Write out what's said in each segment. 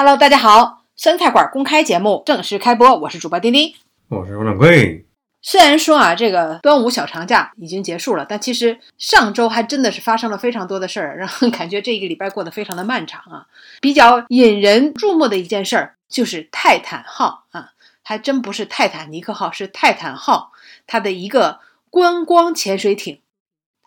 Hello，大家好，酸菜馆公开节目正式开播，我是主播丁丁，我是王掌柜。虽然说啊，这个端午小长假已经结束了，但其实上周还真的是发生了非常多的事儿，让感觉这一个礼拜过得非常的漫长啊。比较引人注目的一件事儿就是泰坦号啊，还真不是泰坦尼克号，是泰坦号，它的一个观光潜水艇，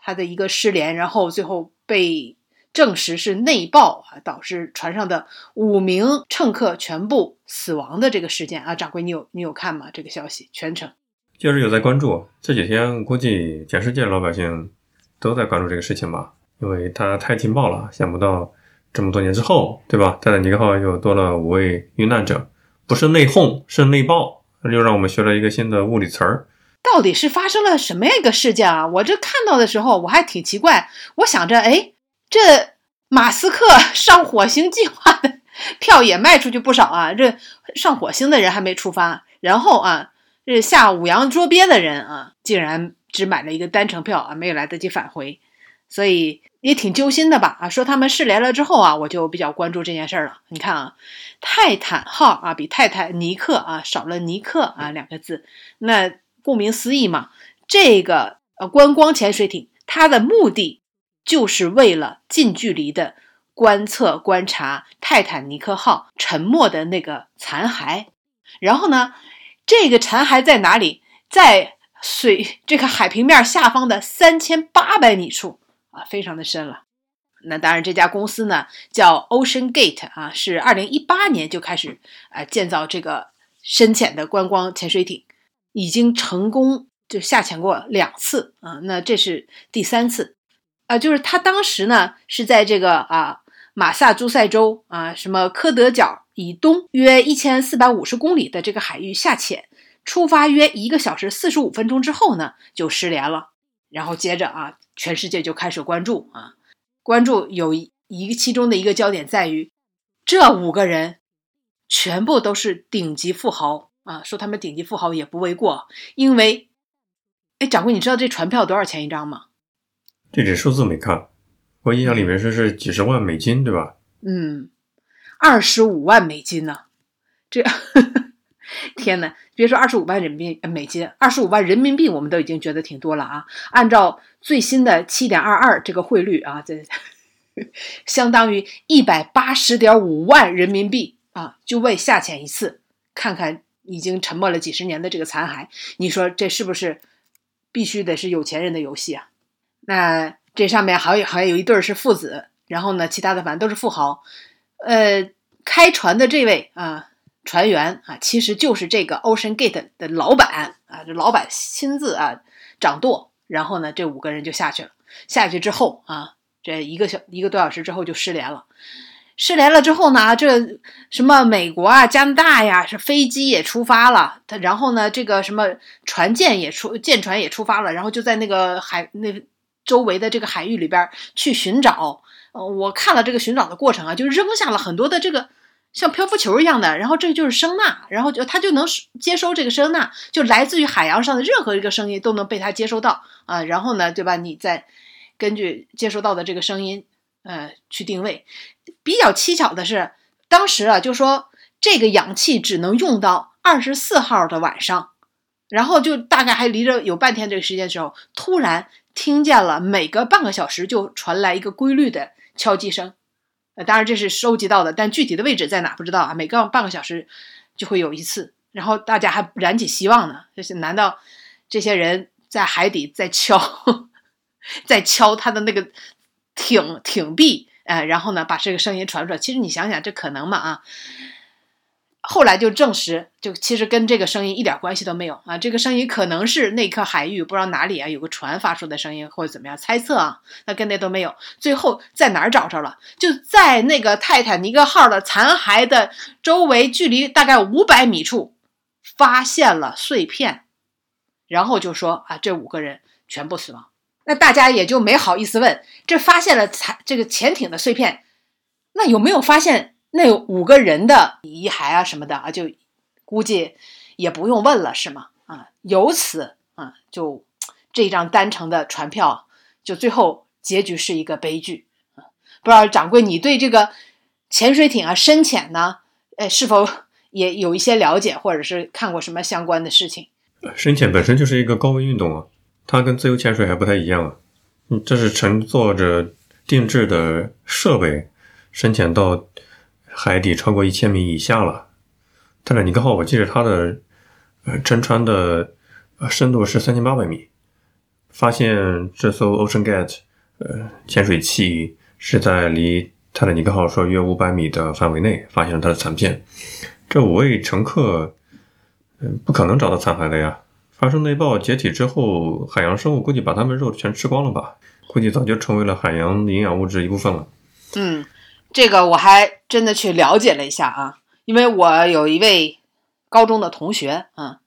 它的一个失联，然后最后被。证实是内爆啊，导致船上的五名乘客全部死亡的这个事件啊，掌柜，你有你有看吗？这个消息全程就是有在关注。这几天估计全世界老百姓都在关注这个事情吧，因为它太劲爆了。想不到这么多年之后，对吧？泰坦尼克号又多了五位遇难者，不是内讧，是内爆，又让我们学了一个新的物理词儿。到底是发生了什么样一个事件啊？我这看到的时候我还挺奇怪，我想着，哎。这马斯克 上火星计划的票也卖出去不少啊！这上火星的人还没出发，然后啊，这下五洋捉鳖的人啊，竟然只买了一个单程票啊，没有来得及返回，所以也挺揪心的吧？啊，说他们失联了之后啊，我就比较关注这件事儿了。你看啊，泰坦号啊，比泰坦尼克啊少了尼克啊两个字，那顾名思义嘛，这个呃观光潜水艇它的目的。就是为了近距离的观测观察泰坦尼克号沉没的那个残骸，然后呢，这个残骸在哪里？在水这个海平面下方的三千八百米处啊，非常的深了。那当然，这家公司呢叫 Ocean Gate 啊，是二零一八年就开始啊建造这个深潜的观光潜水艇，已经成功就下潜过两次啊，那这是第三次。啊，就是他当时呢是在这个啊马萨诸塞州啊什么科德角以东约一千四百五十公里的这个海域下潜，出发约一个小时四十五分钟之后呢就失联了，然后接着啊全世界就开始关注啊关注有一个其中的一个焦点在于这五个人全部都是顶级富豪啊，说他们顶级富豪也不为过，因为哎掌柜你知道这船票多少钱一张吗？这只数字没看，我印象里面说是几十万美金，对吧？嗯，二十五万美金呢，这 天呐，别说二十五万人民币美金，二十五万人民币我们都已经觉得挺多了啊。按照最新的七点二二这个汇率啊，这相当于一百八十点五万人民币啊，就为下潜一次，看看已经沉没了几十年的这个残骸，你说这是不是必须得是有钱人的游戏啊？那这上面还有还有一对是父子，然后呢，其他的反正都是富豪。呃，开船的这位啊，船员啊，其实就是这个 Ocean Gate 的老板啊，这老板亲自啊掌舵，然后呢，这五个人就下去了。下去之后啊，这一个小一个多小时之后就失联了。失联了之后呢，这什么美国啊、加拿大呀，是飞机也出发了，他然后呢，这个什么船舰也出舰船也出发了，然后就在那个海那。周围的这个海域里边去寻找，呃，我看了这个寻找的过程啊，就扔下了很多的这个像漂浮球一样的，然后这就是声呐，然后就它就能接收这个声呐，就来自于海洋上的任何一个声音都能被它接收到啊，然后呢，对吧？你再根据接收到的这个声音，呃，去定位。比较蹊跷的是，当时啊，就说这个氧气只能用到二十四号的晚上，然后就大概还离着有半天这个时间的时候，突然。听见了，每隔半个小时就传来一个规律的敲击声，呃，当然这是收集到的，但具体的位置在哪不知道啊。每隔半个小时就会有一次，然后大家还燃起希望呢。就是难道这些人在海底在敲，在敲他的那个艇艇壁，呃，然后呢把这个声音传出来？其实你想想，这可能吗？啊？后来就证实，就其实跟这个声音一点关系都没有啊！这个声音可能是那颗海域不知道哪里啊有个船发出的声音，或者怎么样猜测啊，那跟那都没有。最后在哪儿找着了？就在那个泰坦尼克号的残骸的周围，距离大概五百米处发现了碎片，然后就说啊，这五个人全部死亡。那大家也就没好意思问，这发现了残这个潜艇的碎片，那有没有发现？那五个人的遗骸啊什么的啊，就估计也不用问了，是吗？啊，由此啊，就这张单程的船票，就最后结局是一个悲剧啊。不知道掌柜，你对这个潜水艇啊深浅呢，呃，是否也有一些了解，或者是看过什么相关的事情？深潜本身就是一个高危运动啊，它跟自由潜水还不太一样啊。嗯，这是乘坐着定制的设备深潜到海底超过一千米以下了。泰坦尼克号，我记得它的呃沉船的呃深度是三千八百米。发现这艘 Ocean Gate 呃潜水器是在离泰坦尼克号说约五百米的范围内发现了它的残片。这五位乘客嗯不可能找到残骸的呀。发生内爆解体之后，海洋生物估计把它们肉全吃光了吧？估计早就成为了海洋营养物质一部分了。嗯，这个我还真的去了解了一下啊，因为我有一位高中的同学啊，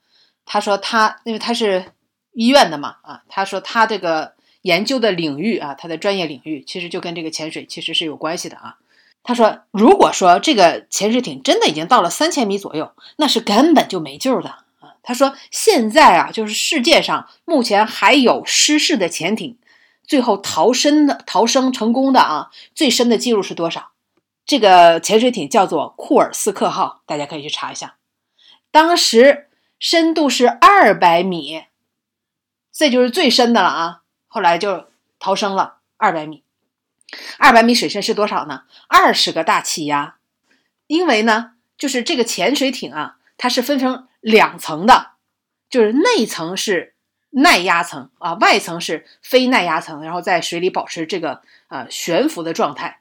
他说他因为他是医院的嘛啊，他说他这个研究的领域啊，他的专业领域其实就跟这个潜水其实是有关系的啊。他说，如果说这个潜水艇真的已经到了三千米左右，那是根本就没救的啊。他说，现在啊，就是世界上目前还有失事的潜艇。最后逃生的逃生成功的啊，最深的记录是多少？这个潜水艇叫做库尔斯克号，大家可以去查一下。当时深度是二百米，这就是最深的了啊。后来就逃生了二百米，二百米水深是多少呢？二十个大气压。因为呢，就是这个潜水艇啊，它是分成两层的，就是内层是。耐压层啊，外层是非耐压层，然后在水里保持这个呃悬浮的状态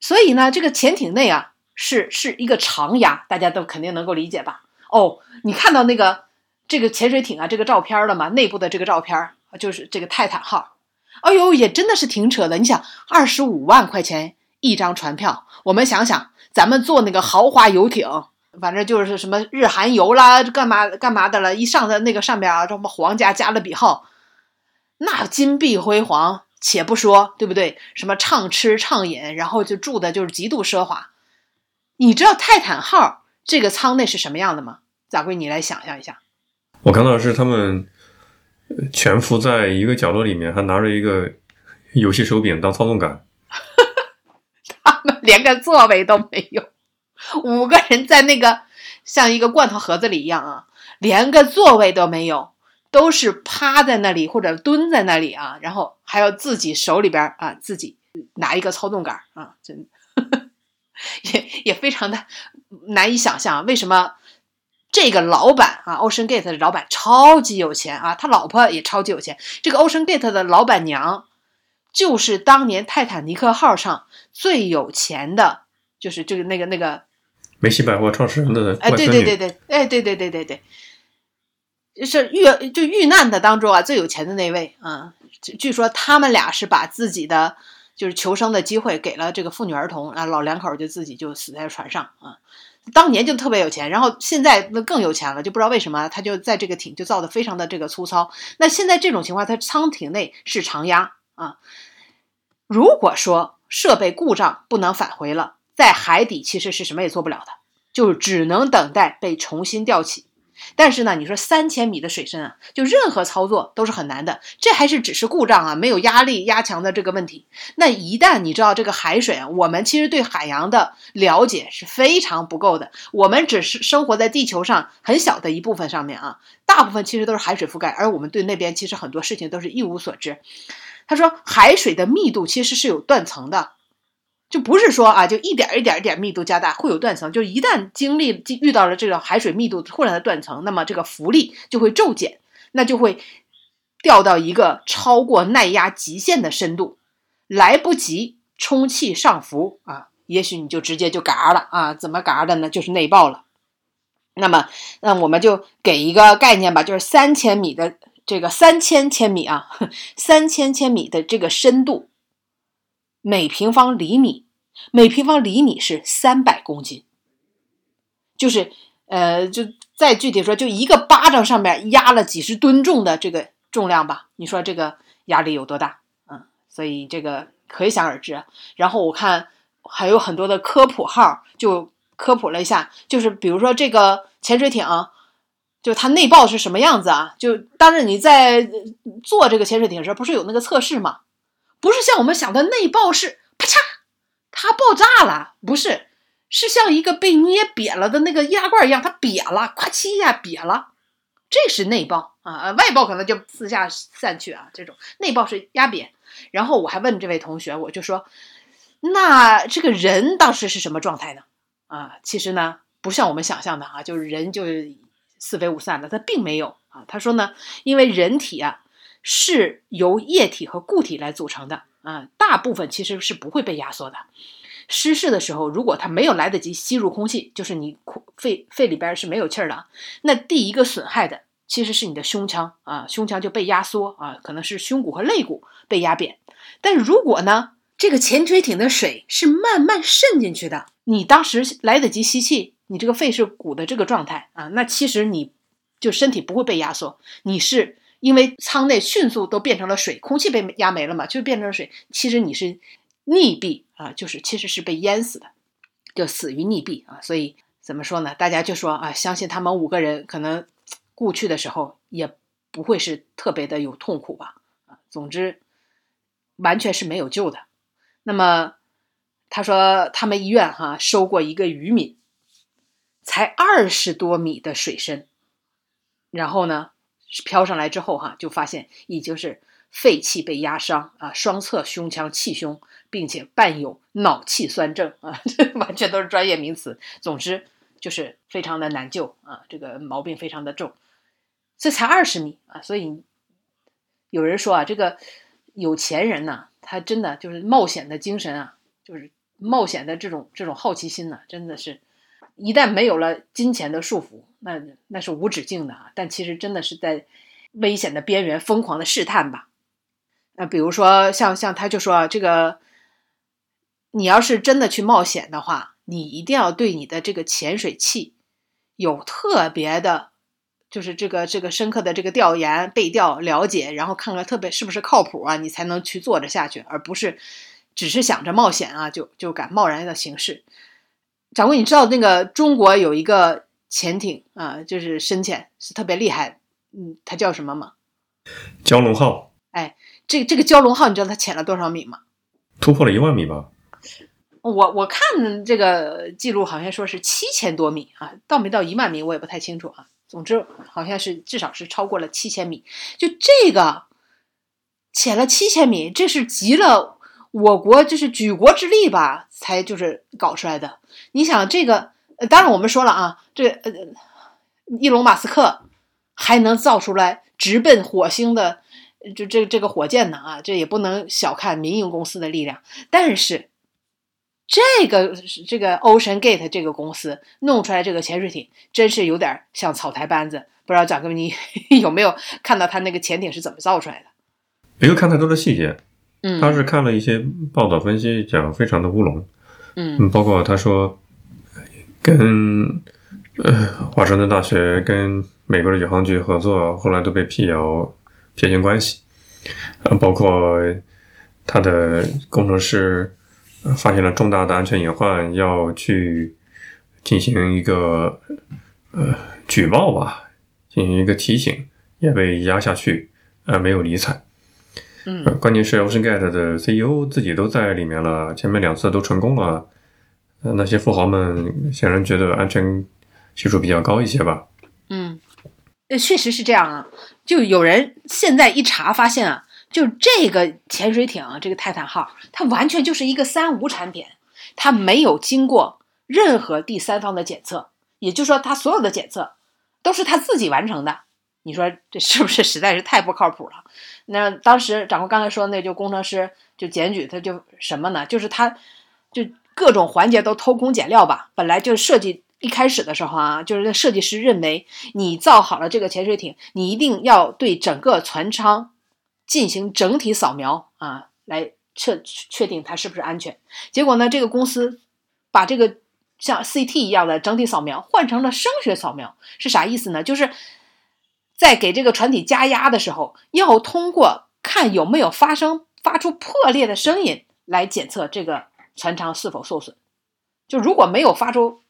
所以呢，这个潜艇内啊是是一个长牙，大家都肯定能够理解吧？哦，你看到那个这个潜水艇啊这个照片了吗？内部的这个照片就是这个泰坦号。哎呦，也真的是挺扯的。你想，二十五万块钱一张船票，我们想想，咱们坐那个豪华游艇。反正就是什么日韩游啦，干嘛干嘛的了，一上的那个上边啊，什么皇家加勒比号，那金碧辉煌，且不说，对不对？什么畅吃畅饮，然后就住的就是极度奢华。你知道泰坦号这个舱内是什么样的吗？咋贵？你来想象一下。我看到是他们全伏在一个角落里面，还拿着一个游戏手柄当操纵杆，他们连个座位都没有。五个人在那个像一个罐头盒子里一样啊，连个座位都没有，都是趴在那里或者蹲在那里啊，然后还要自己手里边啊自己拿一个操纵杆啊，真 也也非常的难以想象，为什么这个老板啊，Ocean Gate 的老板超级有钱啊，他老婆也超级有钱，这个 Ocean Gate 的老板娘就是当年泰坦尼克号上最有钱的，就是就是那个那个。梅西百货创始人的哎，对对对对，哎，对对对对对，是遇就遇难的当中啊，最有钱的那位啊，据说他们俩是把自己的就是求生的机会给了这个妇女儿童啊，老两口就自己就死在船上啊，当年就特别有钱，然后现在那更有钱了，就不知道为什么他就在这个艇就造的非常的这个粗糙。那现在这种情况，它舱艇内是常压啊，如果说设备故障不能返回了。在海底其实是什么也做不了的，就只能等待被重新吊起。但是呢，你说三千米的水深啊，就任何操作都是很难的。这还是只是故障啊，没有压力压强的这个问题。那一旦你知道这个海水啊，我们其实对海洋的了解是非常不够的。我们只是生活在地球上很小的一部分上面啊，大部分其实都是海水覆盖，而我们对那边其实很多事情都是一无所知。他说，海水的密度其实是有断层的。就不是说啊，就一点一点一点密度加大会有断层，就一旦经历遇到了这个海水密度突然的断层，那么这个浮力就会骤减，那就会掉到一个超过耐压极限的深度，来不及充气上浮啊，也许你就直接就嘎了啊，怎么嘎的呢？就是内爆了。那么，那我们就给一个概念吧，就是三千米的这个三千千米啊，三千千米的这个深度。每平方厘米，每平方厘米是三百公斤，就是呃，就再具体说，就一个巴掌上面压了几十吨重的这个重量吧。你说这个压力有多大？嗯，所以这个可想而知。然后我看还有很多的科普号就科普了一下，就是比如说这个潜水艇，就它内爆是什么样子啊？就当时你在做这个潜水艇时候，不是有那个测试吗？不是像我们想的内爆是啪嚓，它爆炸了，不是，是像一个被捏瘪了的那个易拉罐一样，它瘪了，咵嚓一下瘪了，这是内爆啊，外爆可能就四下散去啊，这种内爆是压扁。然后我还问这位同学，我就说，那这个人当时是什么状态呢？啊，其实呢，不像我们想象的啊，就是人就四飞五散的，他并没有啊。他说呢，因为人体啊是由液体和固体来组成的啊，大部分其实是不会被压缩的。失事的时候，如果它没有来得及吸入空气，就是你肺肺里边是没有气儿的，那第一个损害的其实是你的胸腔啊，胸腔就被压缩啊，可能是胸骨和肋骨被压扁。但如果呢，这个潜水艇的水是慢慢渗进去的，你当时来得及吸气，你这个肺是鼓的这个状态啊，那其实你就身体不会被压缩，你是因为舱内迅速都变成了水，空气被压没了嘛，就变成了水，其实你是。溺毙啊，就是其实是被淹死的，就死于溺毙啊。所以怎么说呢？大家就说啊，相信他们五个人可能故去的时候也不会是特别的有痛苦吧？啊，总之完全是没有救的。那么他说他们医院哈收过一个渔民，才二十多米的水深，然后呢漂上来之后哈就发现已经是。肺气被压伤啊，双侧胸腔气胸，并且伴有脑气栓症啊，这完全都是专业名词。总之就是非常的难救啊，这个毛病非常的重。这才二十米啊，所以有人说啊，这个有钱人呢，他真的就是冒险的精神啊，就是冒险的这种这种好奇心呢，真的是，一旦没有了金钱的束缚，那那是无止境的啊。但其实真的是在危险的边缘疯狂的试探吧。那比如说，像像他就说这个，你要是真的去冒险的话，你一定要对你的这个潜水器有特别的，就是这个这个深刻的这个调研背调了解，然后看看特别是不是靠谱啊，你才能去做着下去，而不是只是想着冒险啊，就就敢贸然的行事。掌柜，你知道那个中国有一个潜艇啊，就是深潜是特别厉害，嗯，它叫什么吗？蛟龙号。哎。这这个蛟龙号，你知道它潜了多少米吗？突破了一万米吧。我我看这个记录好像说是七千多米啊，到没到一万米我也不太清楚啊。总之好像是至少是超过了七千米。就这个潜了七千米，这是极了我国就是举国之力吧，才就是搞出来的。你想这个，当然我们说了啊，这呃，伊隆马斯克还能造出来直奔火星的。就这这个火箭呢啊，这也不能小看民营公司的力量。但是，这个这个 Ocean Gate 这个公司弄出来这个潜水艇，真是有点像草台班子。不知道蒋哥你 有没有看到他那个潜艇是怎么造出来的？没有看太多的细节。嗯，他是看了一些报道分析，讲非常的乌龙。嗯，包括他说跟呃华盛顿大学跟美国的宇航局合作，后来都被辟谣。撇清关系，呃，包括他的工程师发现了重大的安全隐患，要去进行一个呃举报吧，进行一个提醒，也被压下去，呃，没有理睬。嗯，关键是 OceanGate 的 CEO 自己都在里面了，前面两次都成功了，那些富豪们显然觉得安全系数比较高一些吧。嗯。呃，确实是这样啊，就有人现在一查发现啊，就这个潜水艇，这个泰坦号，它完全就是一个三无产品，它没有经过任何第三方的检测，也就是说，它所有的检测都是他自己完成的。你说这是不是实在是太不靠谱了？那当时掌柜刚才说，那就工程师就检举他，就什么呢？就是他就各种环节都偷工减料吧，本来就是设计。一开始的时候啊，就是设计师认为你造好了这个潜水艇，你一定要对整个船舱进行整体扫描啊，来确确定它是不是安全。结果呢，这个公司把这个像 CT 一样的整体扫描换成了声学扫描，是啥意思呢？就是在给这个船体加压的时候，要通过看有没有发生发出破裂的声音来检测这个船舱是否受损。就如果没有发出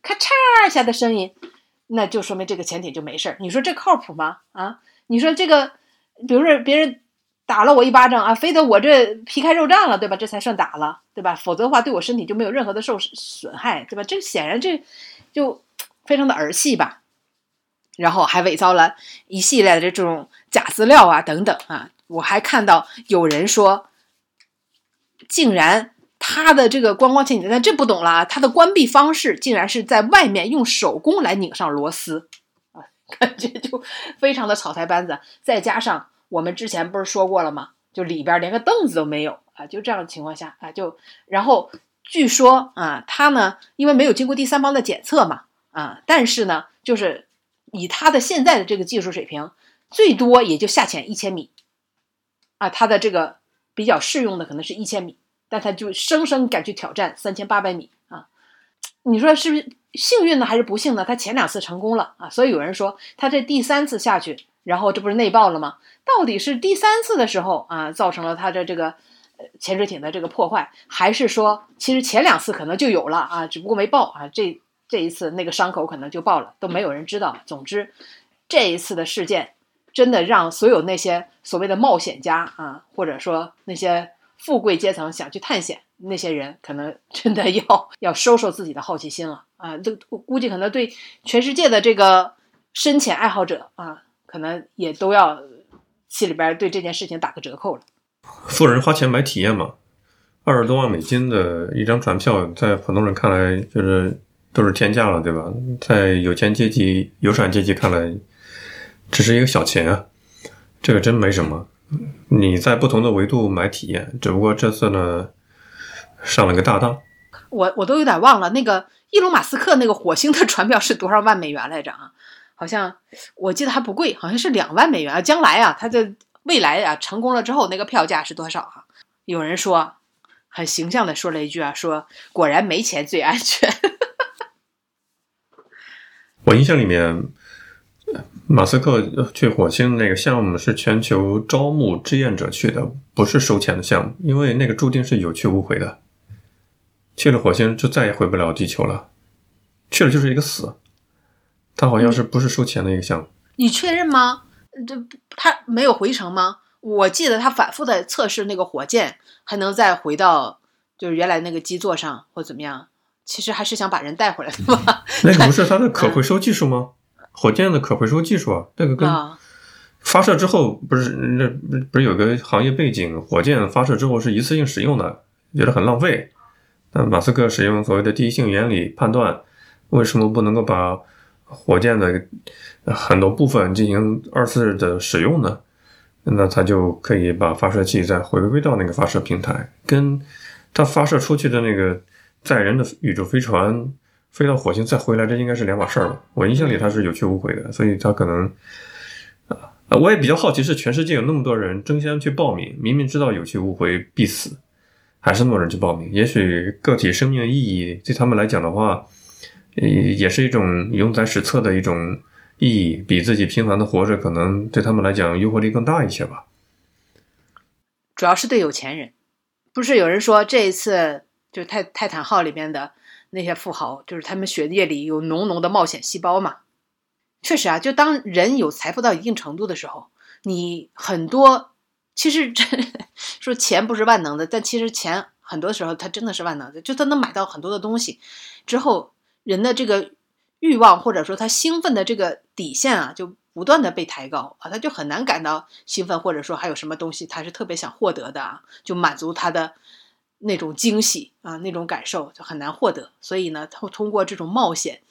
咔嚓一下的声音，那就说明这个潜艇就没事儿。你说这靠谱吗？啊，你说这个，比如说别人打了我一巴掌啊，非得我这皮开肉绽了，对吧？这才算打了。对吧？否则的话，对我身体就没有任何的受损害，对吧？这显然这就非常的儿戏吧。然后还伪造了一系列的这种假资料啊，等等啊。我还看到有人说，竟然他的这个观光潜艇，但这不懂了啊。他的关闭方式竟然是在外面用手工来拧上螺丝啊，感觉就非常的草台班子。再加上我们之前不是说过了吗？就里边连个凳子都没有啊，就这样的情况下啊，就然后据说啊，他呢因为没有经过第三方的检测嘛啊，但是呢，就是以他的现在的这个技术水平，最多也就下潜一千米啊，他的这个比较适用的可能是一千米，但他就生生敢去挑战三千八百米啊，你说是不是幸运呢，还是不幸呢？他前两次成功了啊，所以有人说他这第三次下去。然后这不是内爆了吗？到底是第三次的时候啊，造成了它的这个潜水艇的这个破坏，还是说其实前两次可能就有了啊，只不过没爆啊？这这一次那个伤口可能就爆了，都没有人知道。总之，这一次的事件真的让所有那些所谓的冒险家啊，或者说那些富贵阶层想去探险那些人，可能 真的要要收收自己的好奇心了啊！这估计可能对全世界的这个深潜爱好者啊。可能也都要心里边对这件事情打个折扣了。富人花钱买体验嘛，二十多万美金的一张船票，在普通人看来就是都是天价了，对吧？在有钱阶级、有产阶级看来，只是一个小钱啊，这个真没什么。你在不同的维度买体验，只不过这次呢上了个大当。我我都有点忘了，那个伊隆马斯克那个火星的船票是多少万美元来着啊？好像我记得还不贵，好像是两万美元啊！将来啊，他的未来啊成功了之后，那个票价是多少啊？有人说，很形象的说了一句啊，说果然没钱最安全。我印象里面，马斯克去火星那个项目是全球招募志愿者去的，不是收钱的项目，因为那个注定是有去无回的。去了火星就再也回不了地球了，去了就是一个死。他好像是不是收钱的一个项目？你确认吗？这他没有回程吗？我记得他反复的测试那个火箭还能再回到就是原来那个基座上或怎么样？其实还是想把人带回来的吧？那个不是它的可回收技术吗？火箭的可回收技术啊，那个跟发射之后不是那不是有个行业背景？火箭发射之后是一次性使用的，觉得很浪费。那马斯克使用所谓的第一性原理判断，为什么不能够把？火箭的很多部分进行二次的使用呢，那他就可以把发射器再回归到那个发射平台，跟它发射出去的那个载人的宇宙飞船飞到火星再回来，这应该是两码事儿吧？我印象里它是有去无回的，所以它可能啊，我也比较好奇，是全世界有那么多人争相去报名，明明知道有去无回必死，还是那么多人去报名？也许个体生命的意义对他们来讲的话。呃也是一种永载史册的一种意义，比自己平凡的活着，可能对他们来讲诱惑力更大一些吧。主要是对有钱人，不是有人说这一次就泰泰坦号里面的那些富豪，就是他们血液里有浓浓的冒险细胞嘛？确实啊，就当人有财富到一定程度的时候，你很多其实说钱不是万能的，但其实钱很多时候它真的是万能的，就它能买到很多的东西之后。人的这个欲望或者说他兴奋的这个底线啊，就不断的被抬高啊，他就很难感到兴奋，或者说还有什么东西他是特别想获得的啊，就满足他的那种惊喜啊，那种感受就很难获得。所以呢，他通过这种冒险，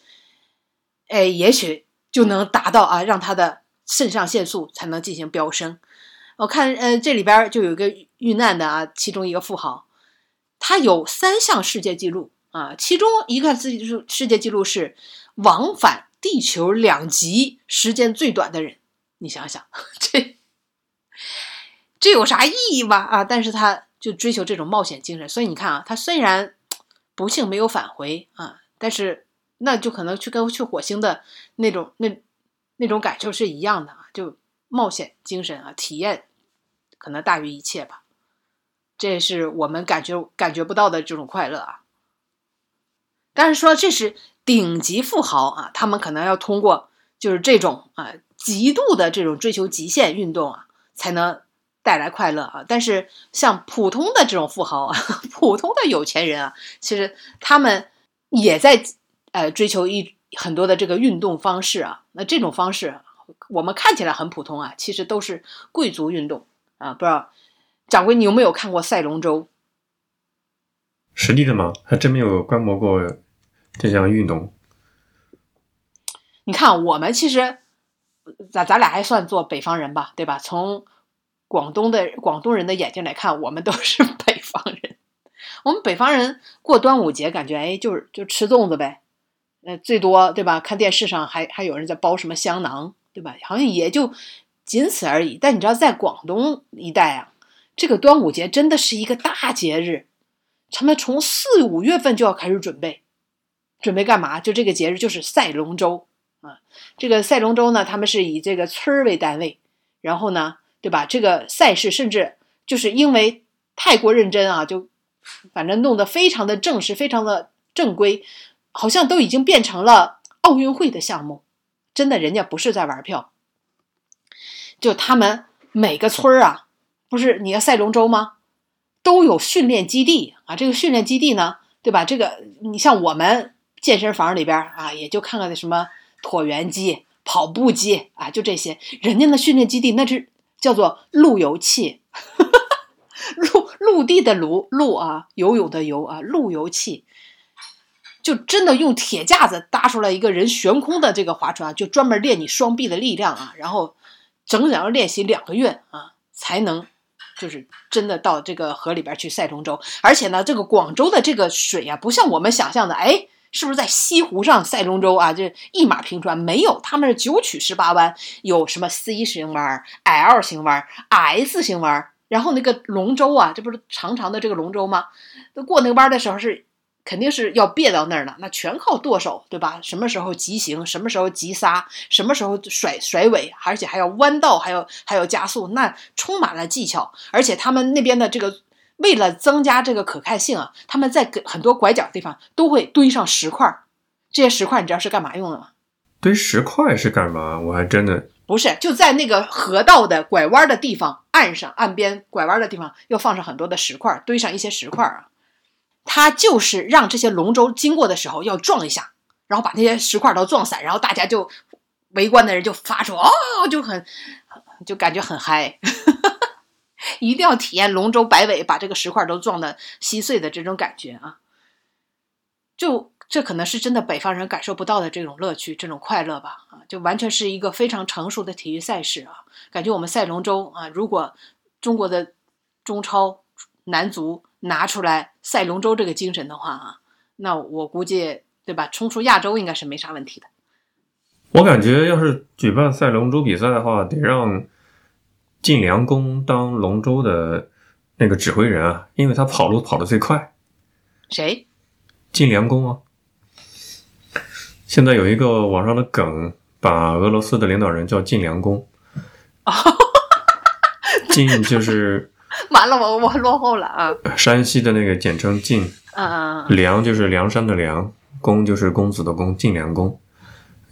哎，也许就能达到啊，让他的肾上腺素才能进行飙升。我看呃，这里边就有一个遇难的啊，其中一个富豪，他有三项世界纪录。啊，其中一个自己是世界纪录是往返地球两极时间最短的人，你想想，这这有啥意义吗？啊，但是他就追求这种冒险精神，所以你看啊，他虽然不幸没有返回啊，但是那就可能去跟去火星的那种那那种感受是一样的啊，就冒险精神啊，体验可能大于一切吧，这是我们感觉感觉不到的这种快乐啊。但是说这是顶级富豪啊，他们可能要通过就是这种啊极度的这种追求极限运动啊，才能带来快乐啊。但是像普通的这种富豪啊，普通的有钱人啊，其实他们也在呃追求一很多的这个运动方式啊。那这种方式我们看起来很普通啊，其实都是贵族运动啊。不知道掌柜你有没有看过赛龙舟？实地的吗？还真没有观摩过这项运动。你看，我们其实咱咱俩还算做北方人吧，对吧？从广东的广东人的眼睛来看，我们都是 北方人。我们北方人过端午节，感觉哎，就是就吃粽子呗，呃，最多对吧？看电视上还还有人在包什么香囊，对吧？好像也就仅此而已。但你知道，在广东一带啊，这个端午节真的是一个大节日。他们从四五月份就要开始准备，准备干嘛？就这个节日就是赛龙舟啊。这个赛龙舟呢，他们是以这个村儿为单位，然后呢，对吧？这个赛事甚至就是因为太过认真啊，就反正弄得非常的正式，非常的正规，好像都已经变成了奥运会的项目。真的，人家不是在玩票，就他们每个村儿啊，不是你要赛龙舟吗？都有训练基地啊，这个训练基地呢，对吧？这个你像我们健身房里边啊，也就看看那什么椭圆机、跑步机啊，就这些。人家的训练基地那是叫做路由器，陆陆地的陆陆啊，游泳的游啊，路由器，就真的用铁架子搭出来一个人悬空的这个划船，就专门练你双臂的力量啊，然后整整要练习两个月啊，才能。就是真的到这个河里边去赛龙舟，而且呢，这个广州的这个水啊，不像我们想象的，哎，是不是在西湖上赛龙舟啊？就一马平川？没有，他们是九曲十八弯，有什么 C 型弯、L 型弯、S 型弯，然后那个龙舟啊，这不是长长的这个龙舟吗？过那个弯的时候是。肯定是要别到那儿了，那全靠舵手，对吧？什么时候急行，什么时候急刹，什么时候甩甩尾，而且还要弯道，还要还要加速，那充满了技巧。而且他们那边的这个，为了增加这个可看性啊，他们在很多拐角地方都会堆上石块。这些石块你知道是干嘛用的吗？堆石块是干嘛？我还真的不是，就在那个河道的拐弯的地方，岸上岸边拐弯的地方要放上很多的石块，堆上一些石块啊。他就是让这些龙舟经过的时候要撞一下，然后把那些石块都撞散，然后大家就围观的人就发出哦，就很就感觉很嗨，一定要体验龙舟摆尾把这个石块都撞得稀碎的这种感觉啊！就这可能是真的北方人感受不到的这种乐趣、这种快乐吧？啊，就完全是一个非常成熟的体育赛事啊！感觉我们赛龙舟啊，如果中国的中超男足。拿出来赛龙舟这个精神的话啊，那我估计对吧，冲出亚洲应该是没啥问题的。我感觉要是举办赛龙舟比赛的话，得让晋良公当龙舟的那个指挥人啊，因为他跑路跑得最快。谁？晋良公啊！现在有一个网上的梗，把俄罗斯的领导人叫晋良公。晋就是。完了，我我落后了啊！山西的那个简称晋，嗯梁就是梁山的梁，公就是公子的公，晋梁公。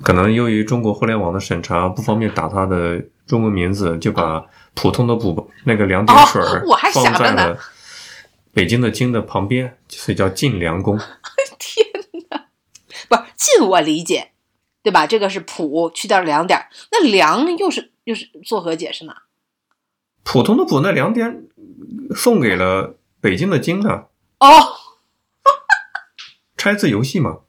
可能由于中国互联网的审查不方便打他的中文名字，就把普通的普那个两点水 放在了北京的京的旁边，所以叫晋梁宫。天哪，不是晋我理解，对吧？这个是普去掉两点，那梁又是又是作何解释呢？普通的普那两点送给了北京的京呢？哦，拆字游戏嘛，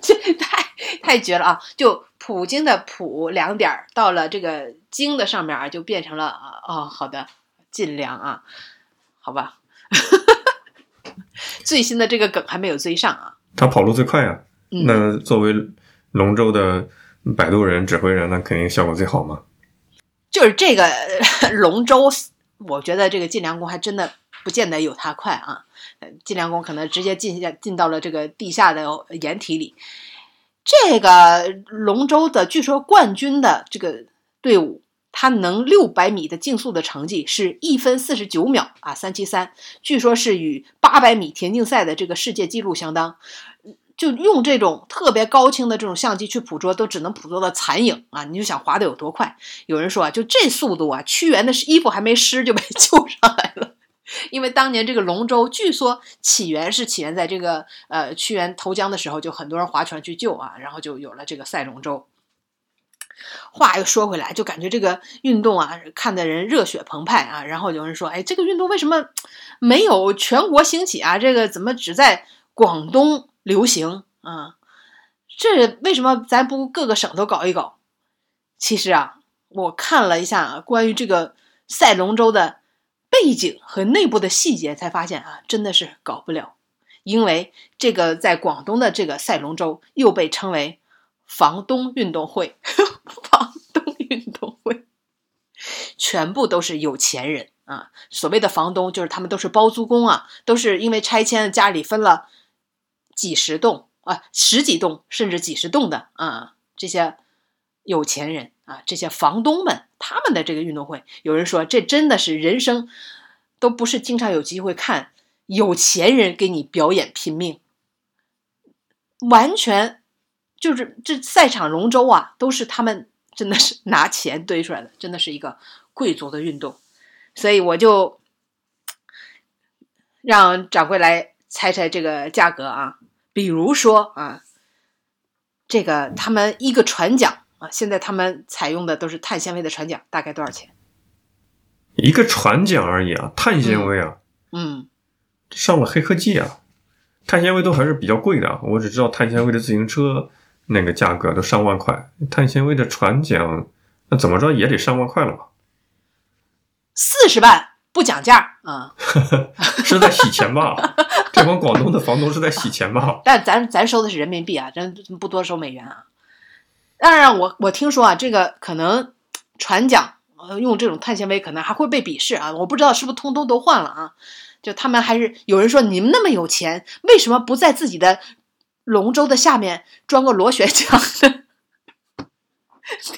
这太太绝了啊！就普京的普两点到了这个京的上面啊，就变成了啊哦，好的，尽量啊，好吧。最新的这个梗还没有追上啊。他跑路最快啊，那作为龙舟的摆渡人、指挥人，那肯定效果最好嘛。就是这个 龙舟，我觉得这个晋良公还真的不见得有他快啊。晋良公可能直接进下进到了这个地下的掩体里。这个龙舟的据说冠军的这个队伍，他能六百米的竞速的成绩是一分四十九秒啊，三七三，据说是与八百米田径赛的这个世界纪录相当。就用这种特别高清的这种相机去捕捉，都只能捕捉到残影啊！你就想滑的有多快？有人说啊，就这速度啊，屈原的衣服还没湿就被救上来了。因为当年这个龙舟，据说起源是起源在这个呃屈原投江的时候，就很多人划船去救啊，然后就有了这个赛龙舟。话又说回来，就感觉这个运动啊，看的人热血澎湃啊。然后有人说，哎，这个运动为什么没有全国兴起啊？这个怎么只在广东流行啊？这为什么咱不各个省都搞一搞？其实啊，我看了一下关于这个赛龙舟的背景和内部的细节，才发现啊，真的是搞不了。因为这个在广东的这个赛龙舟又被称为。房东运动会，房东运动会，全部都是有钱人啊！所谓的房东，就是他们都是包租公啊，都是因为拆迁，家里分了几十栋啊，十几栋甚至几十栋的啊，这些有钱人啊，这些房东们，他们的这个运动会，有人说这真的是人生都不是经常有机会看有钱人给你表演拼命，完全。就是这赛场龙舟啊，都是他们真的是拿钱堆出来的，真的是一个贵族的运动。所以我就让掌柜来猜猜这个价格啊。比如说啊，这个他们一个船桨啊，现在他们采用的都是碳纤维的船桨，大概多少钱？一个船桨而已啊，碳纤维啊，嗯，上了黑科技啊，碳纤维都还是比较贵的。我只知道碳纤维的自行车。那个价格都上万块，碳纤维的船桨，那怎么着也得上万块了吧？四十万不讲价啊！是在洗钱吧？这帮广东的房东是在洗钱吧？但咱咱收的是人民币啊，咱不多收美元啊。当然，我我听说啊，这个可能船桨呃用这种碳纤维可能还会被鄙视啊，我不知道是不是通通都换了啊？就他们还是有人说，你们那么有钱，为什么不在自己的？龙舟的下面装个螺旋桨的，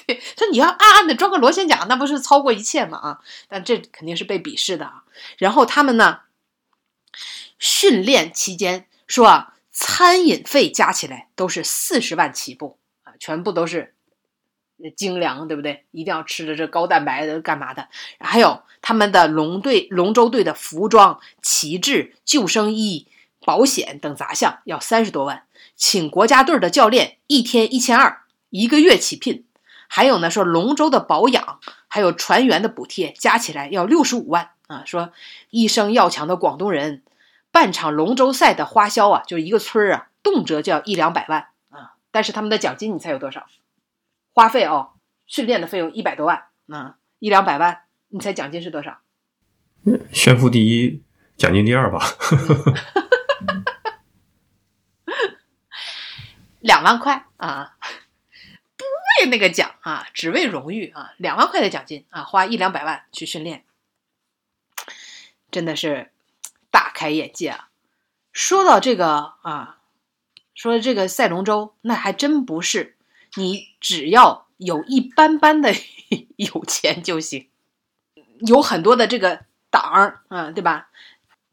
对，说你要暗暗的装个螺旋桨，那不是超过一切吗？啊，但这肯定是被鄙视的啊。然后他们呢，训练期间说啊，餐饮费加起来都是四十万起步，全部都是精粮，对不对？一定要吃的这高蛋白的，干嘛的？还有他们的龙队、龙舟队的服装、旗帜、救生衣、保险等杂项要三十多万。请国家队的教练一天一千二，一个月起聘。还有呢，说龙舟的保养，还有船员的补贴，加起来要六十五万啊。说一生要强的广东人，办场龙舟赛的花销啊，就一个村啊，动辄就要一两百万。但是他们的奖金，你猜有多少？花费哦，训练的费用一百多万啊，一两百万，你猜奖金是多少？炫富第一，奖金第二吧。两万块啊，不为那个奖啊，只为荣誉啊！两万块的奖金啊，花一两百万去训练，真的是大开眼界啊！说到这个啊，说这个赛龙舟，那还真不是你只要有一般般的 有钱就行，有很多的这个档儿啊，对吧？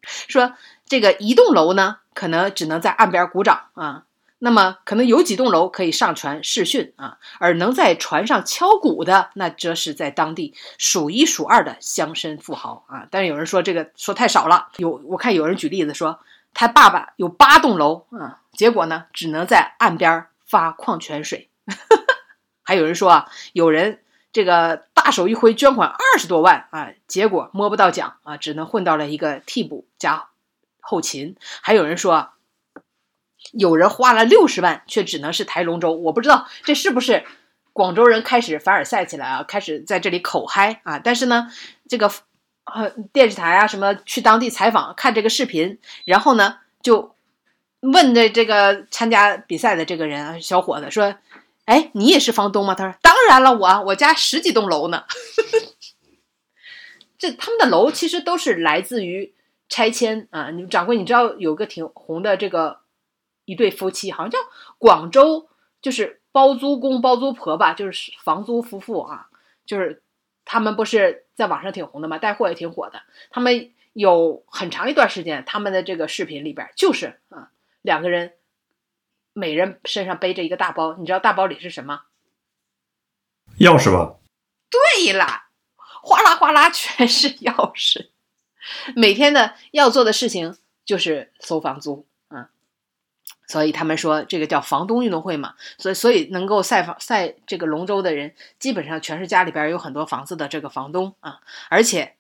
说这个一栋楼呢，可能只能在岸边鼓掌啊。那么可能有几栋楼可以上船试训啊，而能在船上敲鼓的，那则是在当地数一数二的乡绅富豪啊。但是有人说这个说太少了，有我看有人举例子说，他爸爸有八栋楼啊，结果呢只能在岸边发矿泉水。还有人说啊，有人这个大手一挥捐款二十多万啊，结果摸不到奖啊，只能混到了一个替补加后勤。还有人说。有人花了六十万，却只能是抬龙舟。我不知道这是不是广州人开始凡尔赛起来啊，开始在这里口嗨啊。但是呢，这个呃电视台啊什么去当地采访看这个视频，然后呢就问这这个参加比赛的这个人小伙子说：“哎，你也是房东吗？”他说：“当然了，我我家十几栋楼呢。”这他们的楼其实都是来自于拆迁啊。你掌柜，你知道有个挺红的这个。一对夫妻好像叫广州，就是包租公包租婆吧，就是房租夫妇啊，就是他们不是在网上挺红的吗？带货也挺火的。他们有很长一段时间，他们的这个视频里边就是啊，两个人每人身上背着一个大包，你知道大包里是什么？钥匙吧？对了，哗啦哗啦全是钥匙。每天的要做的事情就是收房租啊，所以他们说这个叫房东运动会嘛。所以，所以能够赛房赛这个龙舟的人，基本上全是家里边有很多房子的这个房东啊。而且，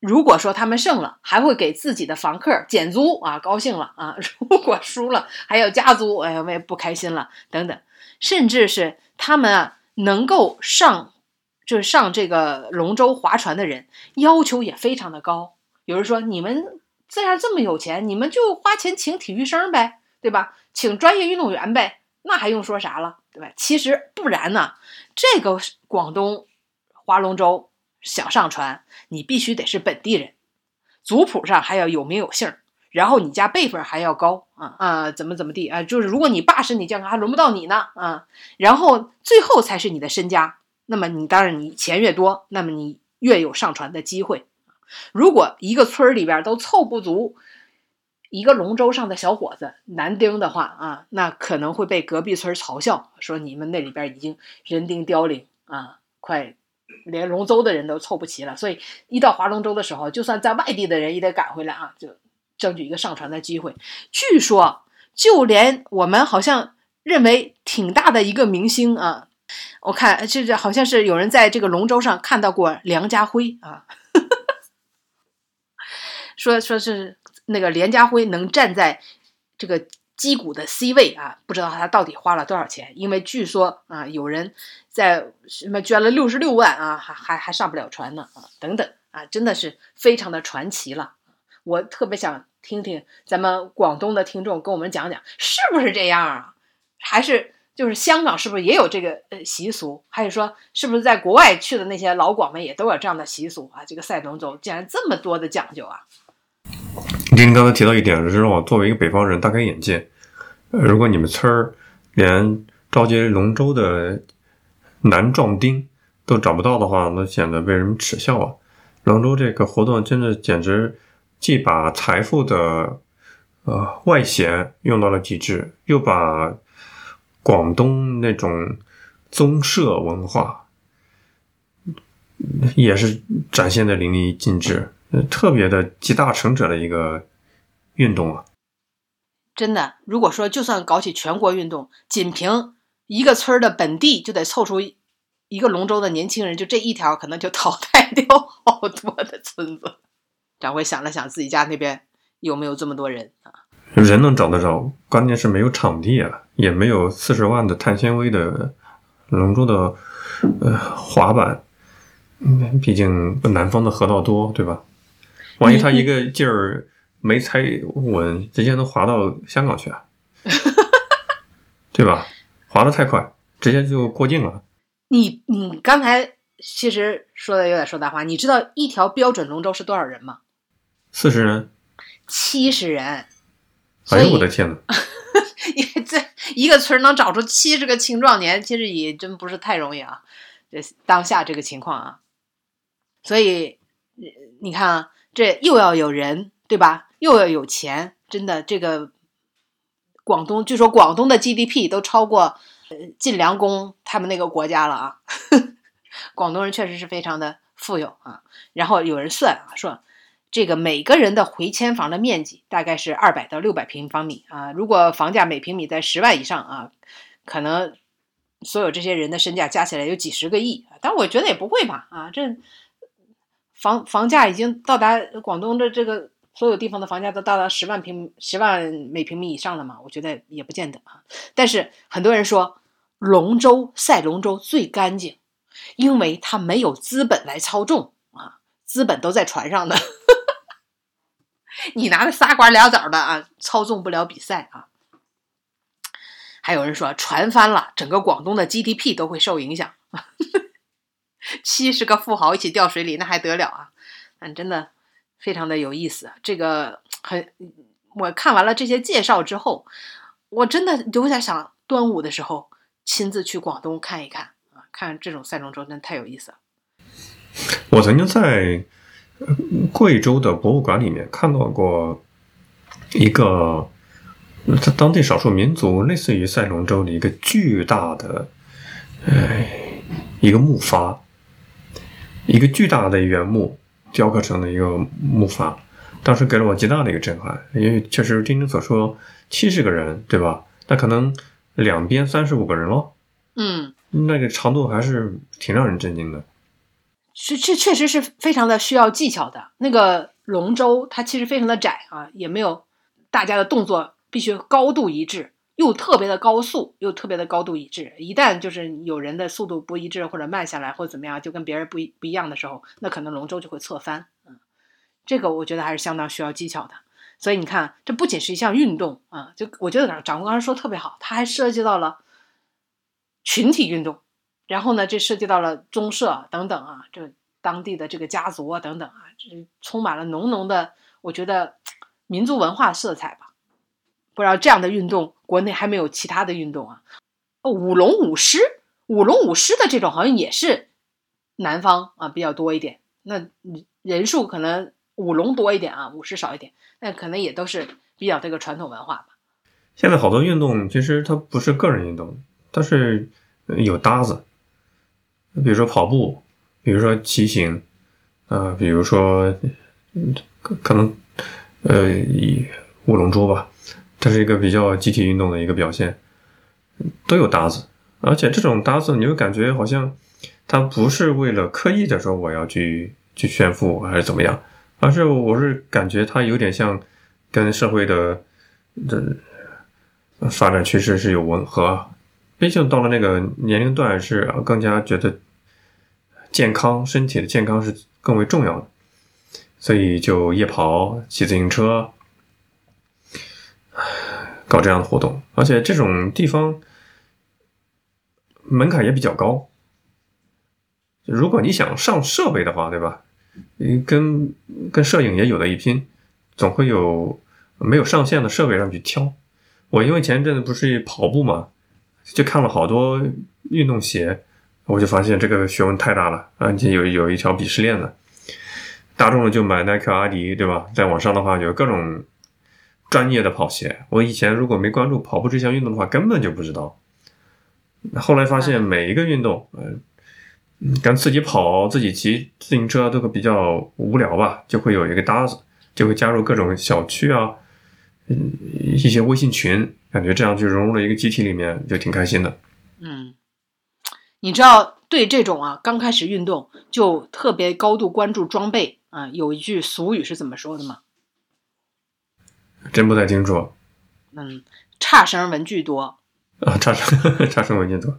如果说他们胜了，还会给自己的房客减租啊，高兴了啊；如果输了，还要加租，哎呀，我也不开心了等等。甚至是他们啊，能够上。就是上这个龙舟划船的人要求也非常的高。有人说：“你们自然这么有钱，你们就花钱请体育生呗，对吧？请专业运动员呗，那还用说啥了，对吧？”其实不然呢。这个广东划龙舟想上船，你必须得是本地人，族谱上还要有名有姓，然后你家辈分还要高啊啊，怎么怎么地啊？就是如果你爸身体健康，还轮不到你呢啊。然后最后才是你的身家。那么你当然，你钱越多，那么你越有上船的机会。如果一个村里边都凑不足一个龙舟上的小伙子男丁的话啊，那可能会被隔壁村嘲笑，说你们那里边已经人丁凋零啊，快连龙舟的人都凑不齐了。所以一到划龙舟的时候，就算在外地的人也得赶回来啊，就争取一个上船的机会。据说，就连我们好像认为挺大的一个明星啊。我看这这好像是有人在这个龙舟上看到过梁家辉啊，说说是那个梁家辉能站在这个击鼓的 C 位啊，不知道他到底花了多少钱，因为据说啊有人在什么捐了六十六万啊，还还还上不了船呢啊，等等啊，真的是非常的传奇了。我特别想听听咱们广东的听众跟我们讲讲，是不是这样啊？还是？就是香港是不是也有这个呃习俗？还是说是不是在国外去的那些老广们也都有这样的习俗啊？这个赛龙舟竟然这么多的讲究啊！您刚才提到一点，就是让我作为一个北方人大开眼界。如果你们村儿连召接龙舟的男壮丁都找不到的话，那显得被人耻笑啊！龙舟这个活动真的简直既把财富的呃外显用到了极致，又把广东那种宗社文化也是展现的淋漓尽致，特别的集大成者的一个运动啊！真的，如果说就算搞起全国运动，仅凭一个村的本地就得凑出一个龙舟的年轻人，就这一条可能就淘汰掉好多的村子。掌柜想了想，自己家那边有没有这么多人啊？人能找得着，关键是没有场地啊，也没有四十万的碳纤维的龙舟的呃滑板。嗯，毕竟南方的河道多，对吧？万一他一个劲儿没踩稳，直接能滑到香港去啊，对吧？滑的太快，直接就过境了。你你刚才其实说的有点说大话，你知道一条标准龙舟是多少人吗？四十人，七十人。哎呦我的天呐！你 这一个村能找出七十个青壮年，其实也真不是太容易啊。这当下这个情况啊，所以你看啊，这又要有人对吧？又要有钱，真的这个广东，据说广东的 GDP 都超过呃晋良公他们那个国家了啊。广东人确实是非常的富有啊。然后有人算啊，说。这个每个人的回迁房的面积大概是二百到六百平方米啊。如果房价每平米在十万以上啊，可能所有这些人的身价加起来有几十个亿。但我觉得也不会吧啊，这房房价已经到达广东的这个所有地方的房价都到达十万平十万每平米以上了嘛？我觉得也不见得啊。但是很多人说龙舟赛龙舟最干净，因为它没有资本来操纵啊，资本都在船上的。你拿着仨瓜俩枣的啊，操纵不了比赛啊！还有人说船翻了，整个广东的 GDP 都会受影响。七十个富豪一起掉水里，那还得了啊？嗯，真的非常的有意思。这个很，我看完了这些介绍之后，我真的有点想端午的时候亲自去广东看一看啊，看这种赛龙舟，真的太有意思了。我曾经在。贵州的博物馆里面看到过一个它当地少数民族类似于赛龙舟的一个巨大的，呃，一个木筏，一个巨大的原木雕刻成的一个木筏，当时给了我极大的一个震撼，因为确实丁丁所说七十个人，对吧？那可能两边三十五个人咯，嗯，那个长度还是挺让人震惊的。是确确实是非常的需要技巧的。那个龙舟它其实非常的窄啊，也没有大家的动作必须高度一致，又特别的高速，又特别的高度一致。一旦就是有人的速度不一致或者慢下来或者怎么样，就跟别人不一不一样的时候，那可能龙舟就会侧翻。嗯，这个我觉得还是相当需要技巧的。所以你看，这不仅是一项运动啊，就我觉得长官刚才说特别好，它还涉及到了群体运动。然后呢，这涉及到了宗社等等啊，这当地的这个家族啊等等啊，这充满了浓浓的，我觉得民族文化色彩吧。不知道这样的运动，国内还没有其他的运动啊。哦，舞龙舞狮，舞龙舞狮的这种好像也是南方啊比较多一点。那人数可能舞龙多一点啊，舞狮少一点，那可能也都是比较这个传统文化吧。现在好多运动其实它不是个人运动，它是有搭子。比如说跑步，比如说骑行，啊，比如说，可能，呃，以舞龙舟吧，它是一个比较集体运动的一个表现，都有搭子，而且这种搭子你会感觉好像，它不是为了刻意的说我要去去炫富还是怎么样，而是我是感觉它有点像跟社会的这发展趋势是有吻合，毕竟到了那个年龄段是更加觉得。健康身体的健康是更为重要的，所以就夜跑、骑自行车，搞这样的活动。而且这种地方门槛也比较高。如果你想上设备的话，对吧？你跟跟摄影也有的一拼，总会有没有上线的设备上去挑。我因为前一阵子不是跑步嘛，就看了好多运动鞋。我就发现这个学问太大了，而且有有一条鄙视链的，大众就买耐克、阿迪，对吧？在网上的话，有各种专业的跑鞋。我以前如果没关注跑步这项运动的话，根本就不知道。后来发现每一个运动，嗯，跟自己跑、自己骑自行车都会比较无聊吧，就会有一个搭子，就会加入各种小区啊，嗯，一些微信群，感觉这样就融入了一个集体里面，就挺开心的。嗯。你知道对这种啊刚开始运动就特别高度关注装备啊，有一句俗语是怎么说的吗？真不太清楚。嗯，差生文具多啊，差生 差生文具多。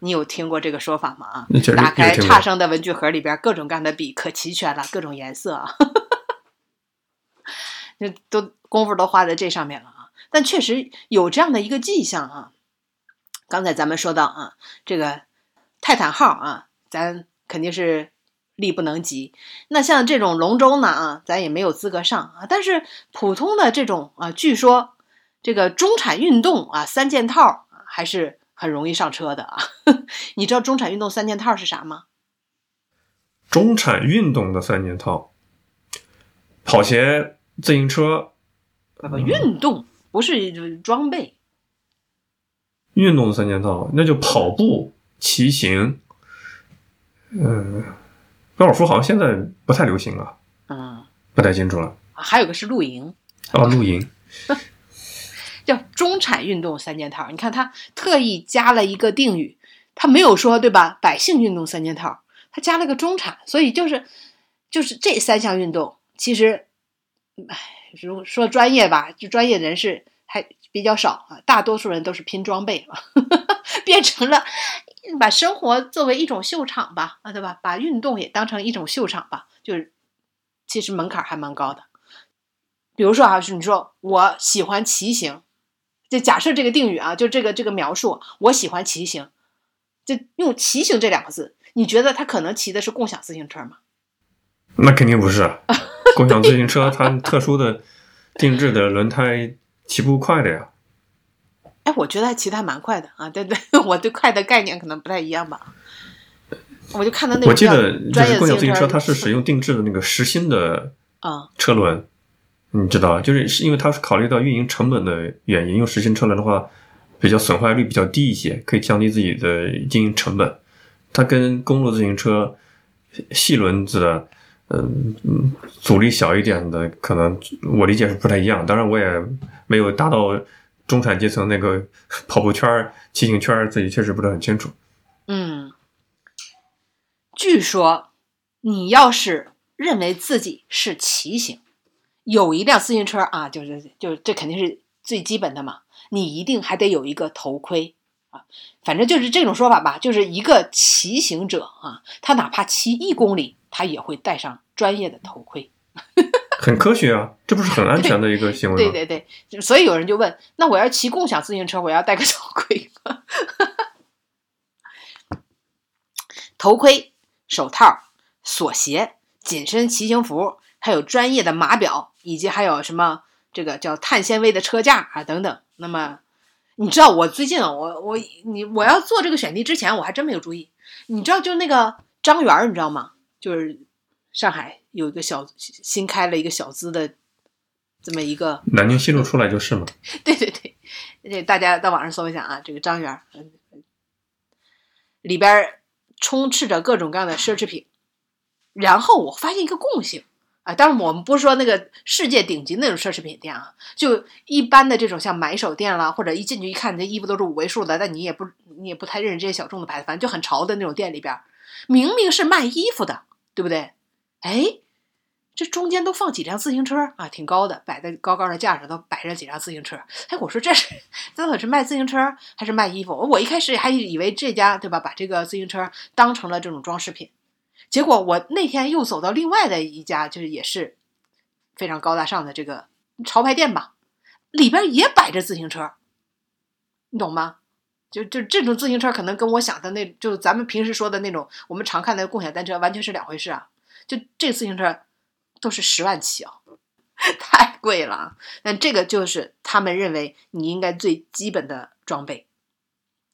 你有听过这个说法吗？啊，打开差生的文具盒里边，各种各样的笔可齐全了，各种颜色啊，那都功夫都花在这上面了啊。但确实有这样的一个迹象啊。刚才咱们说到啊，这个泰坦号啊，咱肯定是力不能及。那像这种龙舟呢啊，咱也没有资格上啊。但是普通的这种啊，据说这个中产运动啊，三件套还是很容易上车的啊。你知道中产运动三件套是啥吗？中产运动的三件套：跑鞋、自行车。不不，运动不是装备。运动的三件套，那就跑步、骑行，嗯，高尔夫好像现在不太流行了，嗯，不太清楚了。还有个是露营，哦，露营，叫中产运动三件套。你看他特意加了一个定语，他没有说对吧？百姓运动三件套，他加了个中产，所以就是就是这三项运动，其实，哎，如果说专业吧，就专业人士还。比较少啊，大多数人都是拼装备了，变成了把生活作为一种秀场吧，啊，对吧？把运动也当成一种秀场吧，就是其实门槛还蛮高的。比如说啊，是你说我喜欢骑行，就假设这个定语啊，就这个这个描述，我喜欢骑行，就用骑行这两个字，你觉得他可能骑的是共享自行车吗？那肯定不是，共享自行车它特殊的定制的轮胎。骑不快的呀，哎，我觉得骑的还蛮快的啊，对对，我对快的概念可能不太一样吧。我就看到那个，我记得就是共享自行车，它是使用定制的那个实心的啊车轮，你知道，就是是因为它是考虑到运营成本的原因，用实心车轮的话，比较损坏率比较低一些，可以降低自己的经营成本。它跟公路自行车细轮子的，嗯嗯，阻力小一点的，可能我理解是不太一样。当然，我也没有达到中产阶层那个 跑步圈、骑行圈，自己确实不是很清楚。嗯，据说你要是认为自己是骑行，有一辆自行车啊，就是就这肯定是最基本的嘛，你一定还得有一个头盔啊，反正就是这种说法吧，就是一个骑行者啊，他哪怕骑一公里，他也会戴上专业的头盔。很科学啊，这不是很安全的一个行为吗？对对对，就所以有人就问，那我要骑共享自行车，我要戴个头盔吗？头盔、手套、锁鞋、紧身骑行服，还有专业的码表，以及还有什么这个叫碳纤维的车架啊等等。那么，你知道我最近啊，我我你我要做这个选题之前，我还真没有注意。你知道就那个张元儿，你知道吗？就是上海有一个小新开了一个小资的这么一个，南京西路出来就是嘛。对对对，这大家到网上搜一下啊，这个张元儿，嗯里边儿充斥着各种各样的奢侈品。然后我发现一个共性啊，当然我们不是说那个世界顶级那种奢侈品店啊，就一般的这种像买手店啦，或者一进去一看，你这衣服都是五位数的，但你也不你也不太认识这些小众的牌子，反正就很潮的那种店里边儿，明明是卖衣服的，对不对？哎，这中间都放几辆自行车啊，挺高的，摆在高高的架上，都摆着几辆自行车。哎，我说这是这到底是卖自行车还是卖衣服？我一开始还以为这家对吧，把这个自行车当成了这种装饰品。结果我那天又走到另外的一家，就是也是非常高大上的这个潮牌店吧，里边也摆着自行车，你懂吗？就就这种自行车，可能跟我想的那，就咱们平时说的那种我们常看的共享单车，完全是两回事啊！就这自行车都是十万起啊，太贵了啊！但这个就是他们认为你应该最基本的装备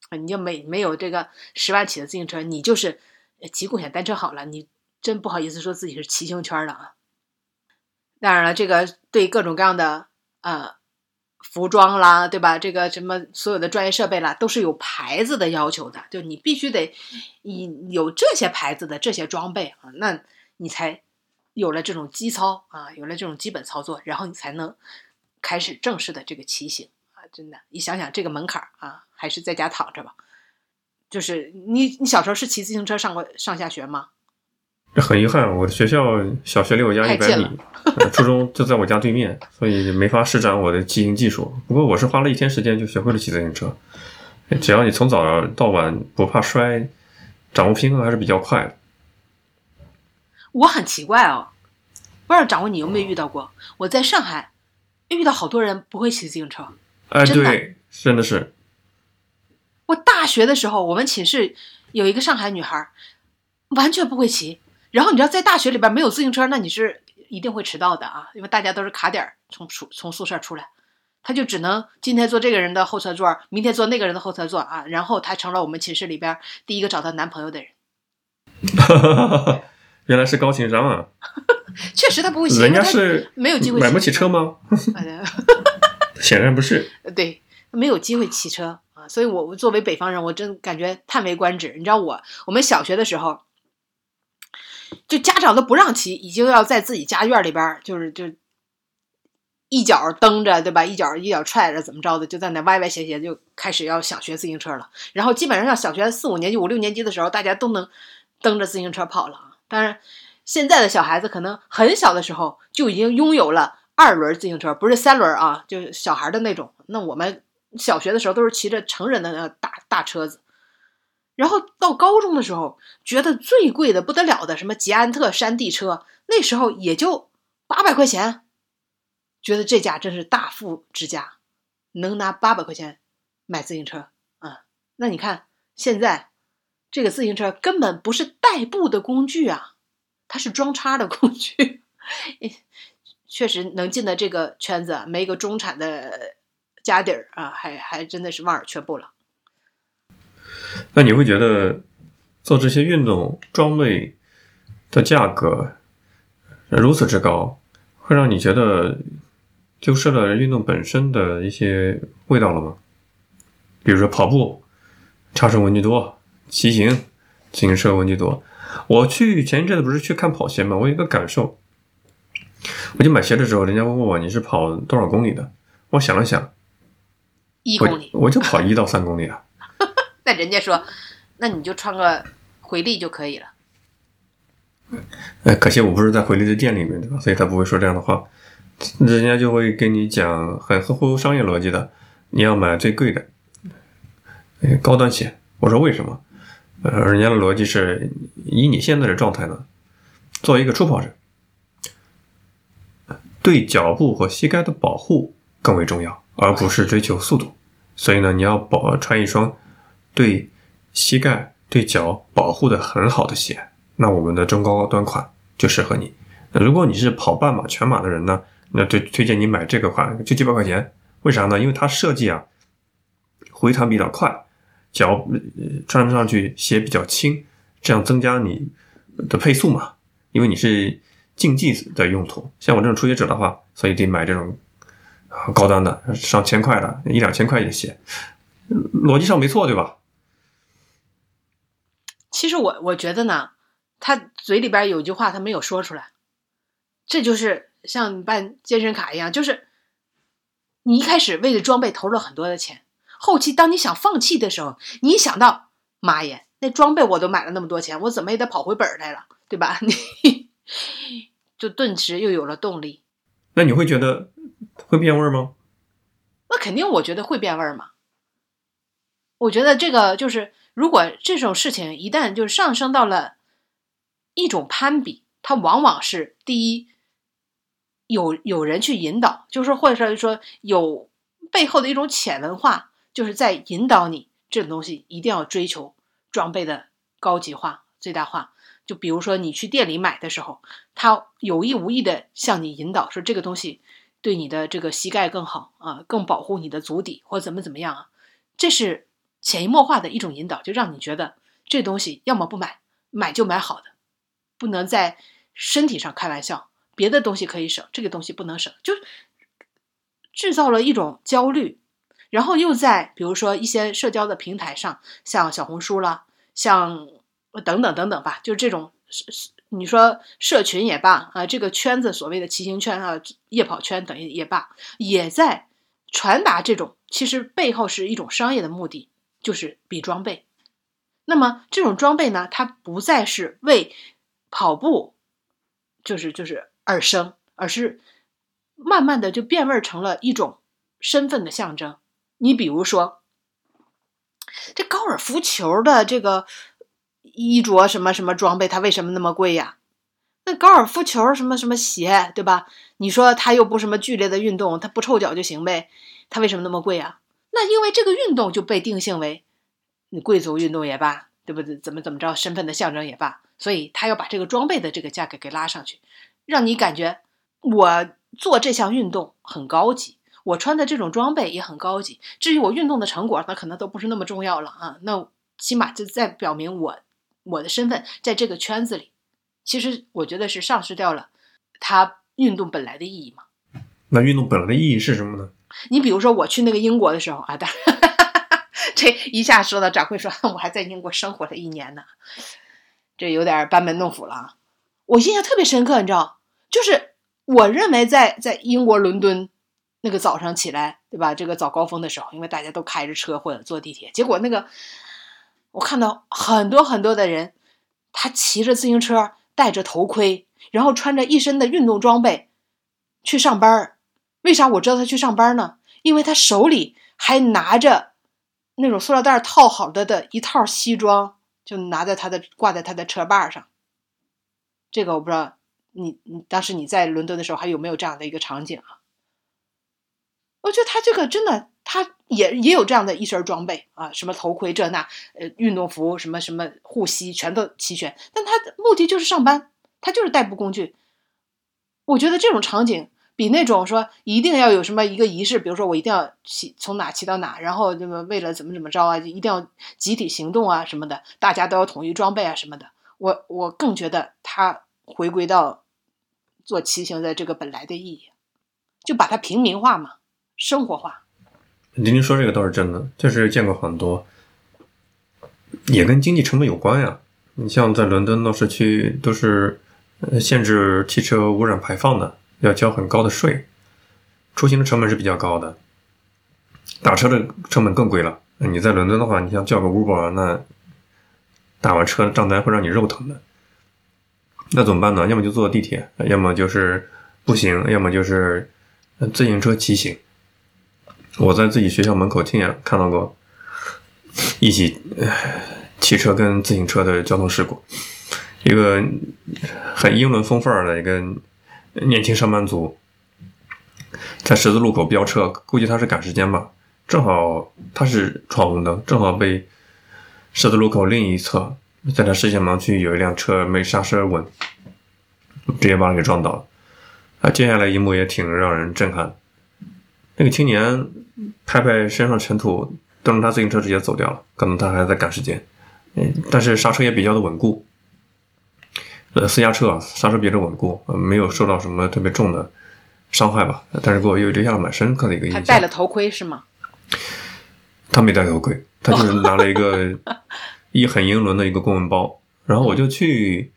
啊，你就没没有这个十万起的自行车，你就是骑共享单车好了，你真不好意思说自己是骑行圈的啊。当然了，这个对各种各样的呃服装啦，对吧？这个什么所有的专业设备啦，都是有牌子的要求的，就你必须得以有这些牌子的这些装备啊，那你才有了这种基操啊，有了这种基本操作，然后你才能开始正式的这个骑行啊！真的，你想想这个门槛啊，还是在家躺着吧。就是你，你小时候是骑自行车上过上下学吗？这很遗憾，我的学校小学离我家一百米，呃初中就在我家对面，所以没法施展我的骑行技术。不过我是花了一天时间就学会了骑自行车。只要你从早到晚不怕摔，掌握平衡还是比较快的。我很奇怪哦，不知道掌握你有没有遇到过？我在上海遇到好多人不会骑自行车。哎，对，真的是，我大学的时候，我们寝室有一个上海女孩，完全不会骑。然后你知道，在大学里边没有自行车，那你是一定会迟到的啊，因为大家都是卡点儿从宿从宿舍出来，她就只能今天坐这个人的后车座，明天坐那个人的后车座啊。然后她成了我们寝室里边第一个找到男朋友的人。原来是高情商啊！确实他不会骑，人家是没有机会买不起车吗？哎 显然不是。对，没有机会骑车啊，所以我我作为北方人，我真感觉叹为观止。你知道我我们小学的时候，就家长都不让骑，已经要在自己家院里边儿，就是就一脚蹬着，对吧？一脚一脚踹着，怎么着的，就在那歪歪斜斜就开始要想学自行车了。然后基本上上小学四五年级、五六年级的时候，大家都能蹬着自行车跑了啊。当然，现在的小孩子可能很小的时候就已经拥有了二轮自行车，不是三轮啊，就是小孩的那种。那我们小学的时候都是骑着成人的那大大车子，然后到高中的时候，觉得最贵的不得了的什么捷安特山地车，那时候也就八百块钱，觉得这家真是大富之家，能拿八百块钱买自行车啊？那你看现在这个自行车根本不是代步的工具啊，它是装叉的工具。确实能进的这个圈子，没个中产的家底儿啊，还还真的是望而却步了。那你会觉得做这些运动装备的价格如此之高，会让你觉得丢失了运动本身的一些味道了吗？比如说跑步，差生文具多；骑行，自行车问题多。我去前一阵子不是去看跑鞋嘛，我有一个感受，我就买鞋的时候，人家问我你是跑多少公里的，我想了想，一公里，我就跑一到三公里啊。那人家说，那你就穿个回力就可以了。哎，可惜我不是在回力的店里面，对吧？所以他不会说这样的话，人家就会跟你讲很合乎商业逻辑的，你要买最贵的，高端鞋。我说为什么？呃，人家的逻辑是以你现在的状态呢，作为一个初跑者，对脚部和膝盖的保护更为重要，而不是追求速度。所以呢，你要保穿一双对膝盖、对脚保护的很好的鞋。那我们的中高端款就适合你。如果你是跑半马、全马的人呢，那推推荐你买这个款，就几百块钱。为啥呢？因为它设计啊，回弹比较快。脚穿上去鞋比较轻，这样增加你的配速嘛。因为你是竞技的用途，像我这种初学者的话，所以得买这种高端的上千块的一两千块的鞋，逻辑上没错，对吧？其实我我觉得呢，他嘴里边有句话他没有说出来，这就是像办健身卡一样，就是你一开始为了装备投入了很多的钱。后期当你想放弃的时候，你一想到妈呀，那装备我都买了那么多钱，我怎么也得跑回本来了，对吧？你 就顿时又有了动力。那你会觉得会变味吗？那肯定，我觉得会变味嘛。我觉得这个就是，如果这种事情一旦就上升到了一种攀比，它往往是第一有有人去引导，就是或者说有背后的一种潜文化。就是在引导你，这种东西一定要追求装备的高级化、最大化。就比如说你去店里买的时候，他有意无意的向你引导说这个东西对你的这个膝盖更好啊，更保护你的足底或怎么怎么样啊，这是潜移默化的一种引导，就让你觉得这东西要么不买，买就买好的，不能在身体上开玩笑，别的东西可以省，这个东西不能省，就制造了一种焦虑。然后又在比如说一些社交的平台上，像小红书啦，像等等等等吧，就是这种你说社群也罢啊，这个圈子所谓的骑行圈啊、夜跑圈等于也罢，也在传达这种其实背后是一种商业的目的，就是比装备。那么这种装备呢，它不再是为跑步，就是就是而生，而是慢慢的就变味成了一种身份的象征。你比如说，这高尔夫球的这个衣着什么什么装备，它为什么那么贵呀？那高尔夫球什么什么鞋，对吧？你说它又不什么剧烈的运动，它不臭脚就行呗？它为什么那么贵啊？那因为这个运动就被定性为你贵族运动也罢，对不对？怎么怎么着，身份的象征也罢，所以他要把这个装备的这个价格给拉上去，让你感觉我做这项运动很高级。我穿的这种装备也很高级，至于我运动的成果，那可能都不是那么重要了啊。那起码就在表明我我的身份在这个圈子里。其实我觉得是丧失掉了它运动本来的意义嘛。那运动本来的意义是什么呢？你比如说我去那个英国的时候啊，当然 这一下说到掌柜说，我还在英国生活了一年呢，这有点班门弄斧了啊。我印象特别深刻，你知道，就是我认为在在英国伦敦。那个早上起来，对吧？这个早高峰的时候，因为大家都开着车或者坐地铁，结果那个我看到很多很多的人，他骑着自行车，戴着头盔，然后穿着一身的运动装备去上班为啥我知道他去上班呢？因为他手里还拿着那种塑料袋套好的的一套西装，就拿在他的挂在他的车把上。这个我不知道你你当时你在伦敦的时候还有没有这样的一个场景啊？我觉得他这个真的，他也也有这样的一身装备啊，什么头盔这那，呃，运动服什么什么护膝全都齐全。但他目的就是上班，他就是代步工具。我觉得这种场景比那种说一定要有什么一个仪式，比如说我一定要骑从哪骑到哪，然后那么为了怎么怎么着啊，一定要集体行动啊什么的，大家都要统一装备啊什么的。我我更觉得他回归到做骑行的这个本来的意义。就把它平民化嘛，生活化。您说这个倒是真的，确实见过很多，也跟经济成本有关呀。你像在伦敦闹市区，都是呃限制汽车污染排放的，要交很高的税，出行的成本是比较高的，打车的成本更贵了。你在伦敦的话，你像叫个 Uber，那打完车账单会让你肉疼的。那怎么办呢？要么就坐地铁，要么就是步行，要么就是自行车骑行。我在自己学校门口亲眼看到过一起汽车跟自行车的交通事故，一个很英伦风范儿的一个年轻上班族在十字路口飙车，估计他是赶时间吧，正好他是闯红灯，正好被十字路口另一侧在他视线盲区有一辆车没刹车稳，直接把他给撞倒了。啊，接下来一幕也挺让人震撼。那个青年拍拍身上尘土，蹬着他自行车直接走掉了。可能他还在赶时间，嗯，但是刹车也比较的稳固。呃，私家车啊，刹车比较稳固，呃，没有受到什么特别重的伤害吧。但是给我又留下了蛮深刻的一个印象。他戴了头盔是吗？他没戴头盔，他就是 拿了一个一很英伦的一个公文包。然后我就去，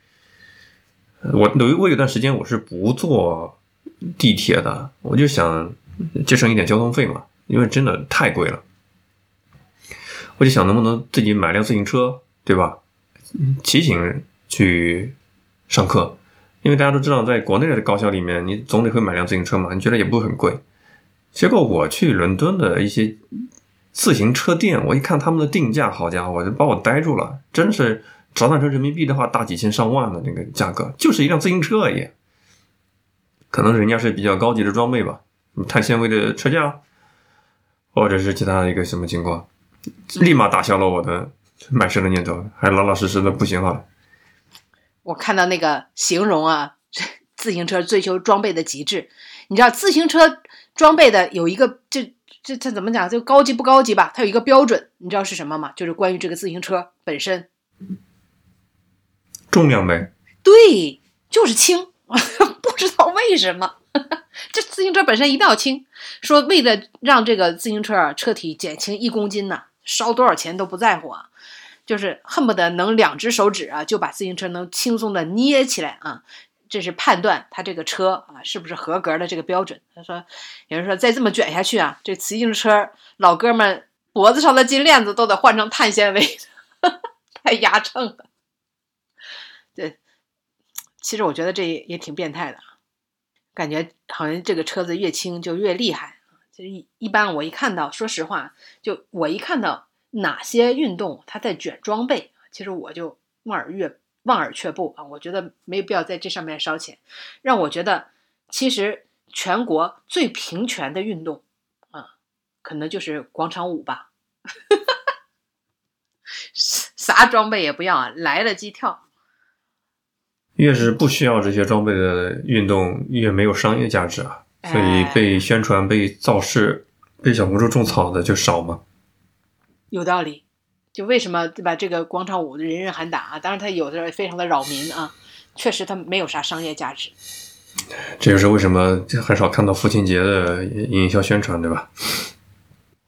我有我有段时间我是不坐地铁的，我就想。节省一点交通费嘛，因为真的太贵了。我就想能不能自己买辆自行车，对吧？骑行去上课，因为大家都知道，在国内的高校里面，你总得会买辆自行车嘛，你觉得也不会很贵。结果我去伦敦的一些自行车店，我一看他们的定价，好家伙，就把我呆住了，真是折算成人民币的话，大几千上万的那个价格，就是一辆自行车而已。可能人家是比较高级的装备吧。碳纤维的车架，或者是其他的一个什么情况，立马打消了我的买车的念头，还老老实实的步行好了。我看到那个形容啊，自行车追求装备的极致。你知道自行车装备的有一个，这这这怎么讲？就高级不高级吧？它有一个标准，你知道是什么吗？就是关于这个自行车本身，重量呗。对，就是轻，不 知道为什么。这自行车本身一定要轻，说为了让这个自行车车体减轻一公斤呢，烧多少钱都不在乎啊，就是恨不得能两只手指啊就把自行车能轻松的捏起来啊，这是判断他这个车啊是不是合格的这个标准。他说，有人说再这么卷下去啊，这自行车老哥们脖子上的金链子都得换成碳纤维的，太压秤了。对，其实我觉得这也挺变态的。感觉好像这个车子越轻就越厉害其实一一般我一看到，说实话，就我一看到哪些运动它在卷装备，其实我就望而越望而却步啊。我觉得没有必要在这上面烧钱。让我觉得，其实全国最平权的运动啊，可能就是广场舞吧。啥装备也不要啊，来了即跳。越是不需要这些装备的运动，越没有商业价值啊，所以被宣传、被造势、被小红书种草的就少嘛。有道理，就为什么对吧？这个广场舞人人喊打啊，当然它有的非常的扰民啊，确实它没有啥商业价值。这就是为什么很少看到父亲节的营销宣传，对吧？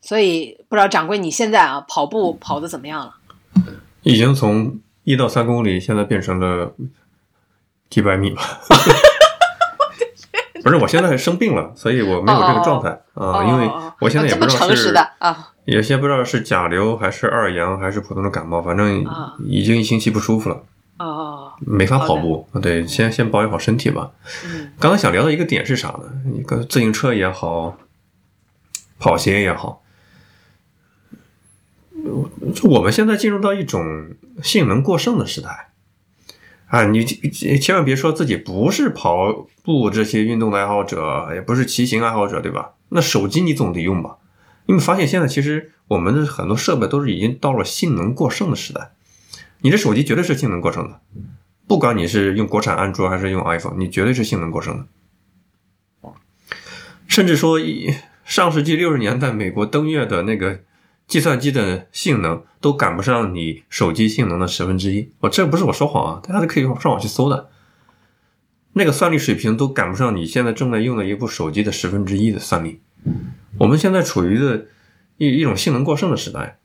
所以不知道掌柜你现在啊跑步跑的怎么样了？已经从一到三公里，现在变成了。几百米吧，不是，我现在生病了，所以我没有这个状态啊，因为我现在也不知道是啊，有些不知道是甲流还是二阳还是普通的感冒，反正已经一星期不舒服了，哦，没法跑步，对，先先保养好身体吧。嗯，刚刚想聊的一个点是啥呢？一个自行车也好，跑鞋也好，就我们现在进入到一种性能过剩的时代。啊，你千万别说自己不是跑步这些运动的爱好者，也不是骑行爱好者，对吧？那手机你总得用吧？你们发现现在其实我们的很多设备都是已经到了性能过剩的时代。你的手机绝对是性能过剩的，不管你是用国产安卓还是用 iPhone，你绝对是性能过剩的。甚至说，上世纪六十年代美国登月的那个。计算机的性能都赶不上你手机性能的十分之一，我这不是我说谎啊，大家都可以上网去搜的。那个算力水平都赶不上你现在正在用的一部手机的十分之一的算力。我们现在处于的一一种性能过剩的时代。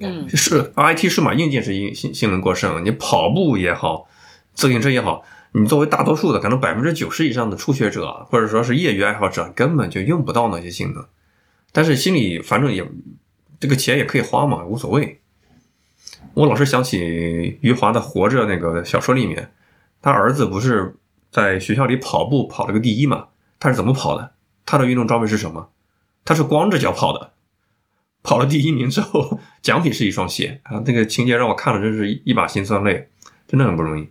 嗯是 IT 数码硬件是性性性能过剩，你跑步也好，自行车也好，你作为大多数的可能百分之九十以上的初学者或者说是业余爱好者，根本就用不到那些性能。但是心里反正也这个钱也可以花嘛，无所谓。我老是想起余华的《活着》那个小说里面，他儿子不是在学校里跑步跑了个第一嘛？他是怎么跑的？他的运动装备是什么？他是光着脚跑的。跑了第一名之后，奖品是一双鞋啊！那个情节让我看了真是一把辛酸泪，真的很不容易。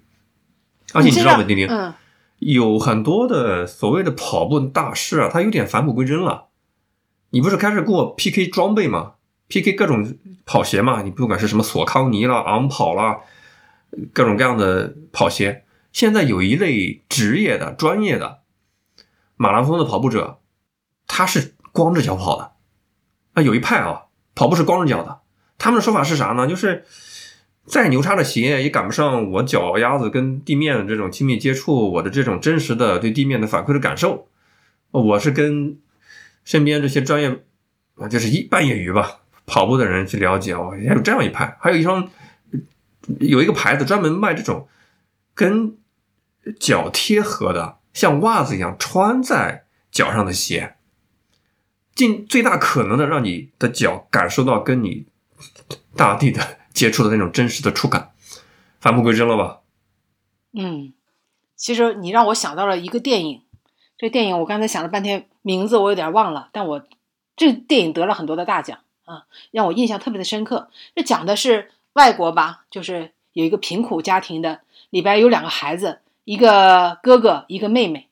而且你知道吗，丁丁，嗯有很多的所谓的跑步大师啊，他有点返璞归真了。你不是开始跟我 PK 装备吗？PK 各种跑鞋嘛，你不管是什么索康尼啦、昂跑啦，各种各样的跑鞋。现在有一类职业的、专业的马拉松的跑步者，他是光着脚跑的。啊，有一派啊，跑步是光着脚的。他们的说法是啥呢？就是再牛叉的鞋也赶不上我脚丫子跟地面的这种亲密接触，我的这种真实的对地面的反馈的感受。我是跟身边这些专业啊，就是一半业余吧跑步的人去了解哦，还有这样一派，还有一双有一个牌子专门卖这种跟脚贴合的，像袜子一样穿在脚上的鞋。尽最大可能的让你的脚感受到跟你大地的接触的那种真实的触感，返璞归真了吧？嗯，其实你让我想到了一个电影，这电影我刚才想了半天，名字我有点忘了，但我这电影得了很多的大奖啊，让我印象特别的深刻。这讲的是外国吧，就是有一个贫苦家庭的，里边有两个孩子，一个哥哥，一个妹妹。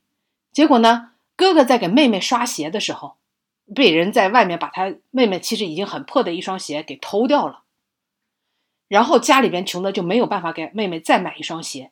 结果呢，哥哥在给妹妹刷鞋的时候。被人在外面把他妹妹其实已经很破的一双鞋给偷掉了，然后家里边穷的就没有办法给妹妹再买一双鞋。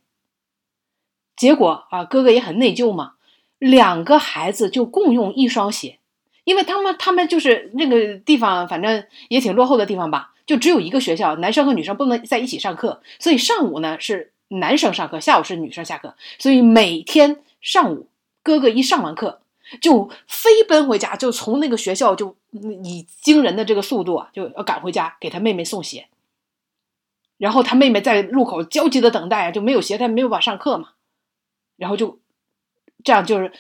结果啊，哥哥也很内疚嘛，两个孩子就共用一双鞋，因为他们他们就是那个地方，反正也挺落后的地方吧，就只有一个学校，男生和女生不能在一起上课，所以上午呢是男生上课，下午是女生下课，所以每天上午哥哥一上完课。就飞奔回家，就从那个学校就以惊人的这个速度啊，就要赶回家给他妹妹送鞋。然后他妹妹在路口焦急的等待啊，就没有鞋，他没有办法上课嘛。然后就这样，就是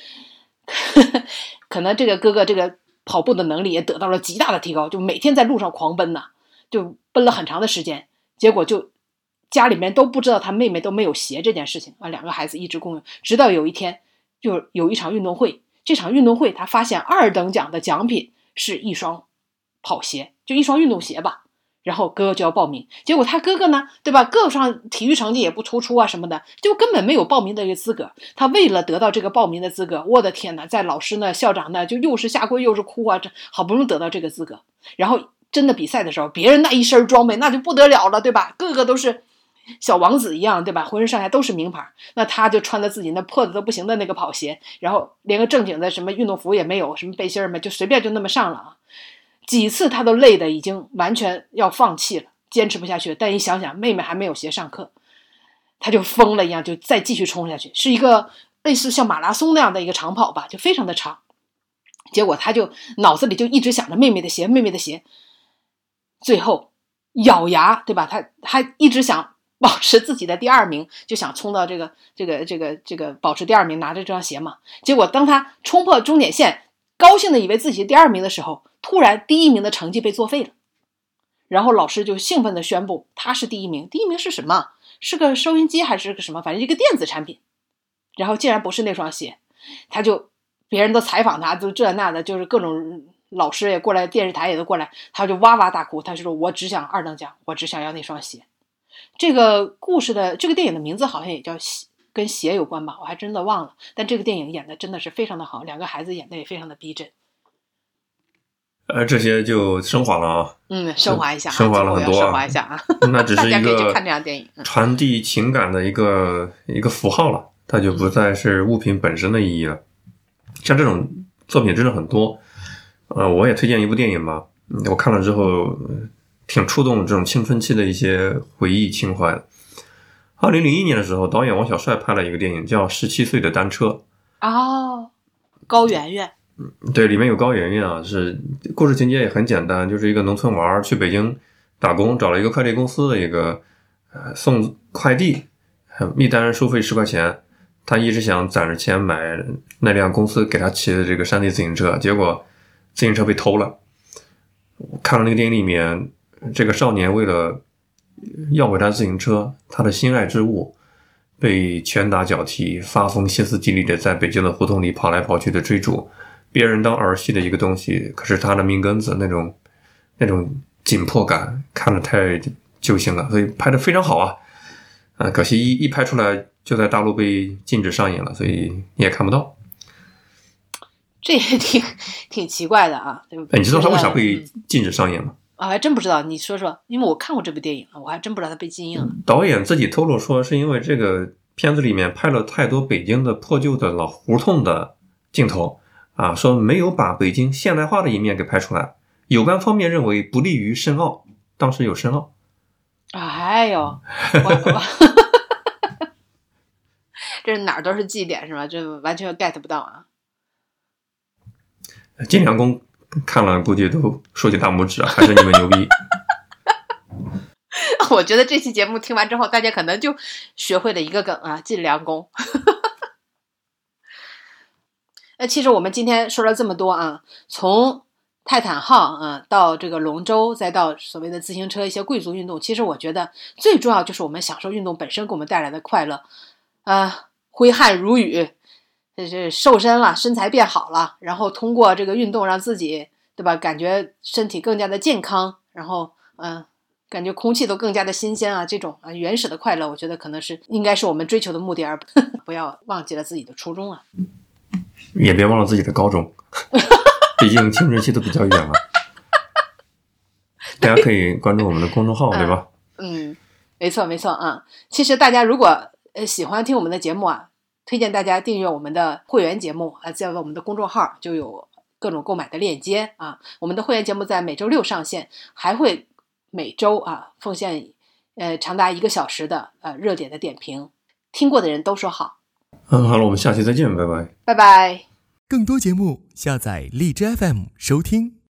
呵呵可能这个哥哥这个跑步的能力也得到了极大的提高，就每天在路上狂奔呐，就奔了很长的时间。结果就家里面都不知道他妹妹都没有鞋这件事情啊，两个孩子一直共用，直到有一天就有一场运动会。这场运动会，他发现二等奖的奖品是一双跑鞋，就一双运动鞋吧。然后哥哥就要报名，结果他哥哥呢，对吧？各上体育成绩也不突出啊，什么的，就根本没有报名的一个资格。他为了得到这个报名的资格，我的天呐，在老师呢、校长呢，就又是下跪又是哭啊，这好不容易得到这个资格。然后真的比赛的时候，别人那一身装备那就不得了了，对吧？个个都是。小王子一样，对吧？浑身上下都是名牌，那他就穿着自己那破的都不行的那个跑鞋，然后连个正经的什么运动服也没有，什么背心儿嘛，就随便就那么上了啊！几次他都累的已经完全要放弃了，坚持不下去。但一想想妹妹还没有鞋上课，他就疯了一样，就再继续冲下去，是一个类似像马拉松那样的一个长跑吧，就非常的长。结果他就脑子里就一直想着妹妹的鞋，妹妹的鞋，最后咬牙，对吧？他他一直想。保持自己的第二名，就想冲到这个这个这个这个保持第二名，拿着这双鞋嘛。结果当他冲破终点线，高兴的以为自己第二名的时候，突然第一名的成绩被作废了。然后老师就兴奋的宣布他是第一名。第一名是什么？是个收音机还是个什么？反正一个电子产品。然后竟然不是那双鞋，他就别人都采访他，就这那的，就是各种老师也过来，电视台也都过来，他就哇哇大哭。他就说：“我只想二等奖，我只想要那双鞋。”这个故事的这个电影的名字好像也叫鞋，跟鞋有关吧？我还真的忘了。但这个电影演的真的是非常的好，两个孩子演的也非常的逼真。呃，这些就升华了啊。嗯，升华一下，升华了很多啊。升华一下啊。那只是 一个传递情感的一个一个符号了，它就不再是物品本身的意义了。像这种作品真的很多。呃，我也推荐一部电影吧，我看了之后。挺触动这种青春期的一些回忆情怀的，二零零一年的时候，导演王小帅拍了一个电影叫《十七岁的单车》。哦，高圆圆，对，里面有高圆圆啊，是故事情节也很简单，就是一个农村娃儿去北京打工，找了一个快递公司的一个呃送快递，呃一单收费十块钱，他一直想攒着钱买那辆公司给他骑的这个山地自行车，结果自行车被偷了。我看了那个电影里面，这个少年为了要回他自行车，他的心爱之物。被拳打脚踢，发疯歇斯底里的在北京的胡同里跑来跑去的追逐，别人当儿戏的一个东西，可是他的命根子那种那种紧迫感，看了太揪心了，所以拍的非常好啊！啊，可惜一一拍出来就在大陆被禁止上映了，所以你也看不到。这也挺挺奇怪的啊！哎，你知道他为啥被禁止上映吗？啊，还真不知道，你说说，因为我看过这部电影了，我还真不知道他被禁映了。导演自己透露说，是因为这个片子里面拍了太多北京的破旧的老胡同的镜头啊，说没有把北京现代化的一面给拍出来。有关方面认为不利于申奥，当时有申奥。哎呦，我 这哪儿都是绩点是吧？这完全 get 不到啊！晋良公。看了估计都竖起大拇指啊！还是你们牛逼。我觉得这期节目听完之后，大家可能就学会了一个梗啊，晋良公。那其实我们今天说了这么多啊，从泰坦号啊到这个龙舟，再到所谓的自行车一些贵族运动，其实我觉得最重要就是我们享受运动本身给我们带来的快乐啊，挥汗如雨。这是瘦身了，身材变好了，然后通过这个运动让自己，对吧？感觉身体更加的健康，然后嗯，感觉空气都更加的新鲜啊！这种啊原始的快乐，我觉得可能是应该是我们追求的目的，而不 要忘记了自己的初衷啊！也别忘了自己的高中，毕竟青春期都比较远了。大家可以关注我们的公众号，对吧？嗯，没错没错啊！其实大家如果呃喜欢听我们的节目啊。推荐大家订阅我们的会员节目啊，在我们的公众号就有各种购买的链接啊。我们的会员节目在每周六上线，还会每周啊奉献呃长达一个小时的呃热点的点评，听过的人都说好。嗯，好了，我们下期再见，拜拜，拜拜。更多节目下载荔枝 FM 收听。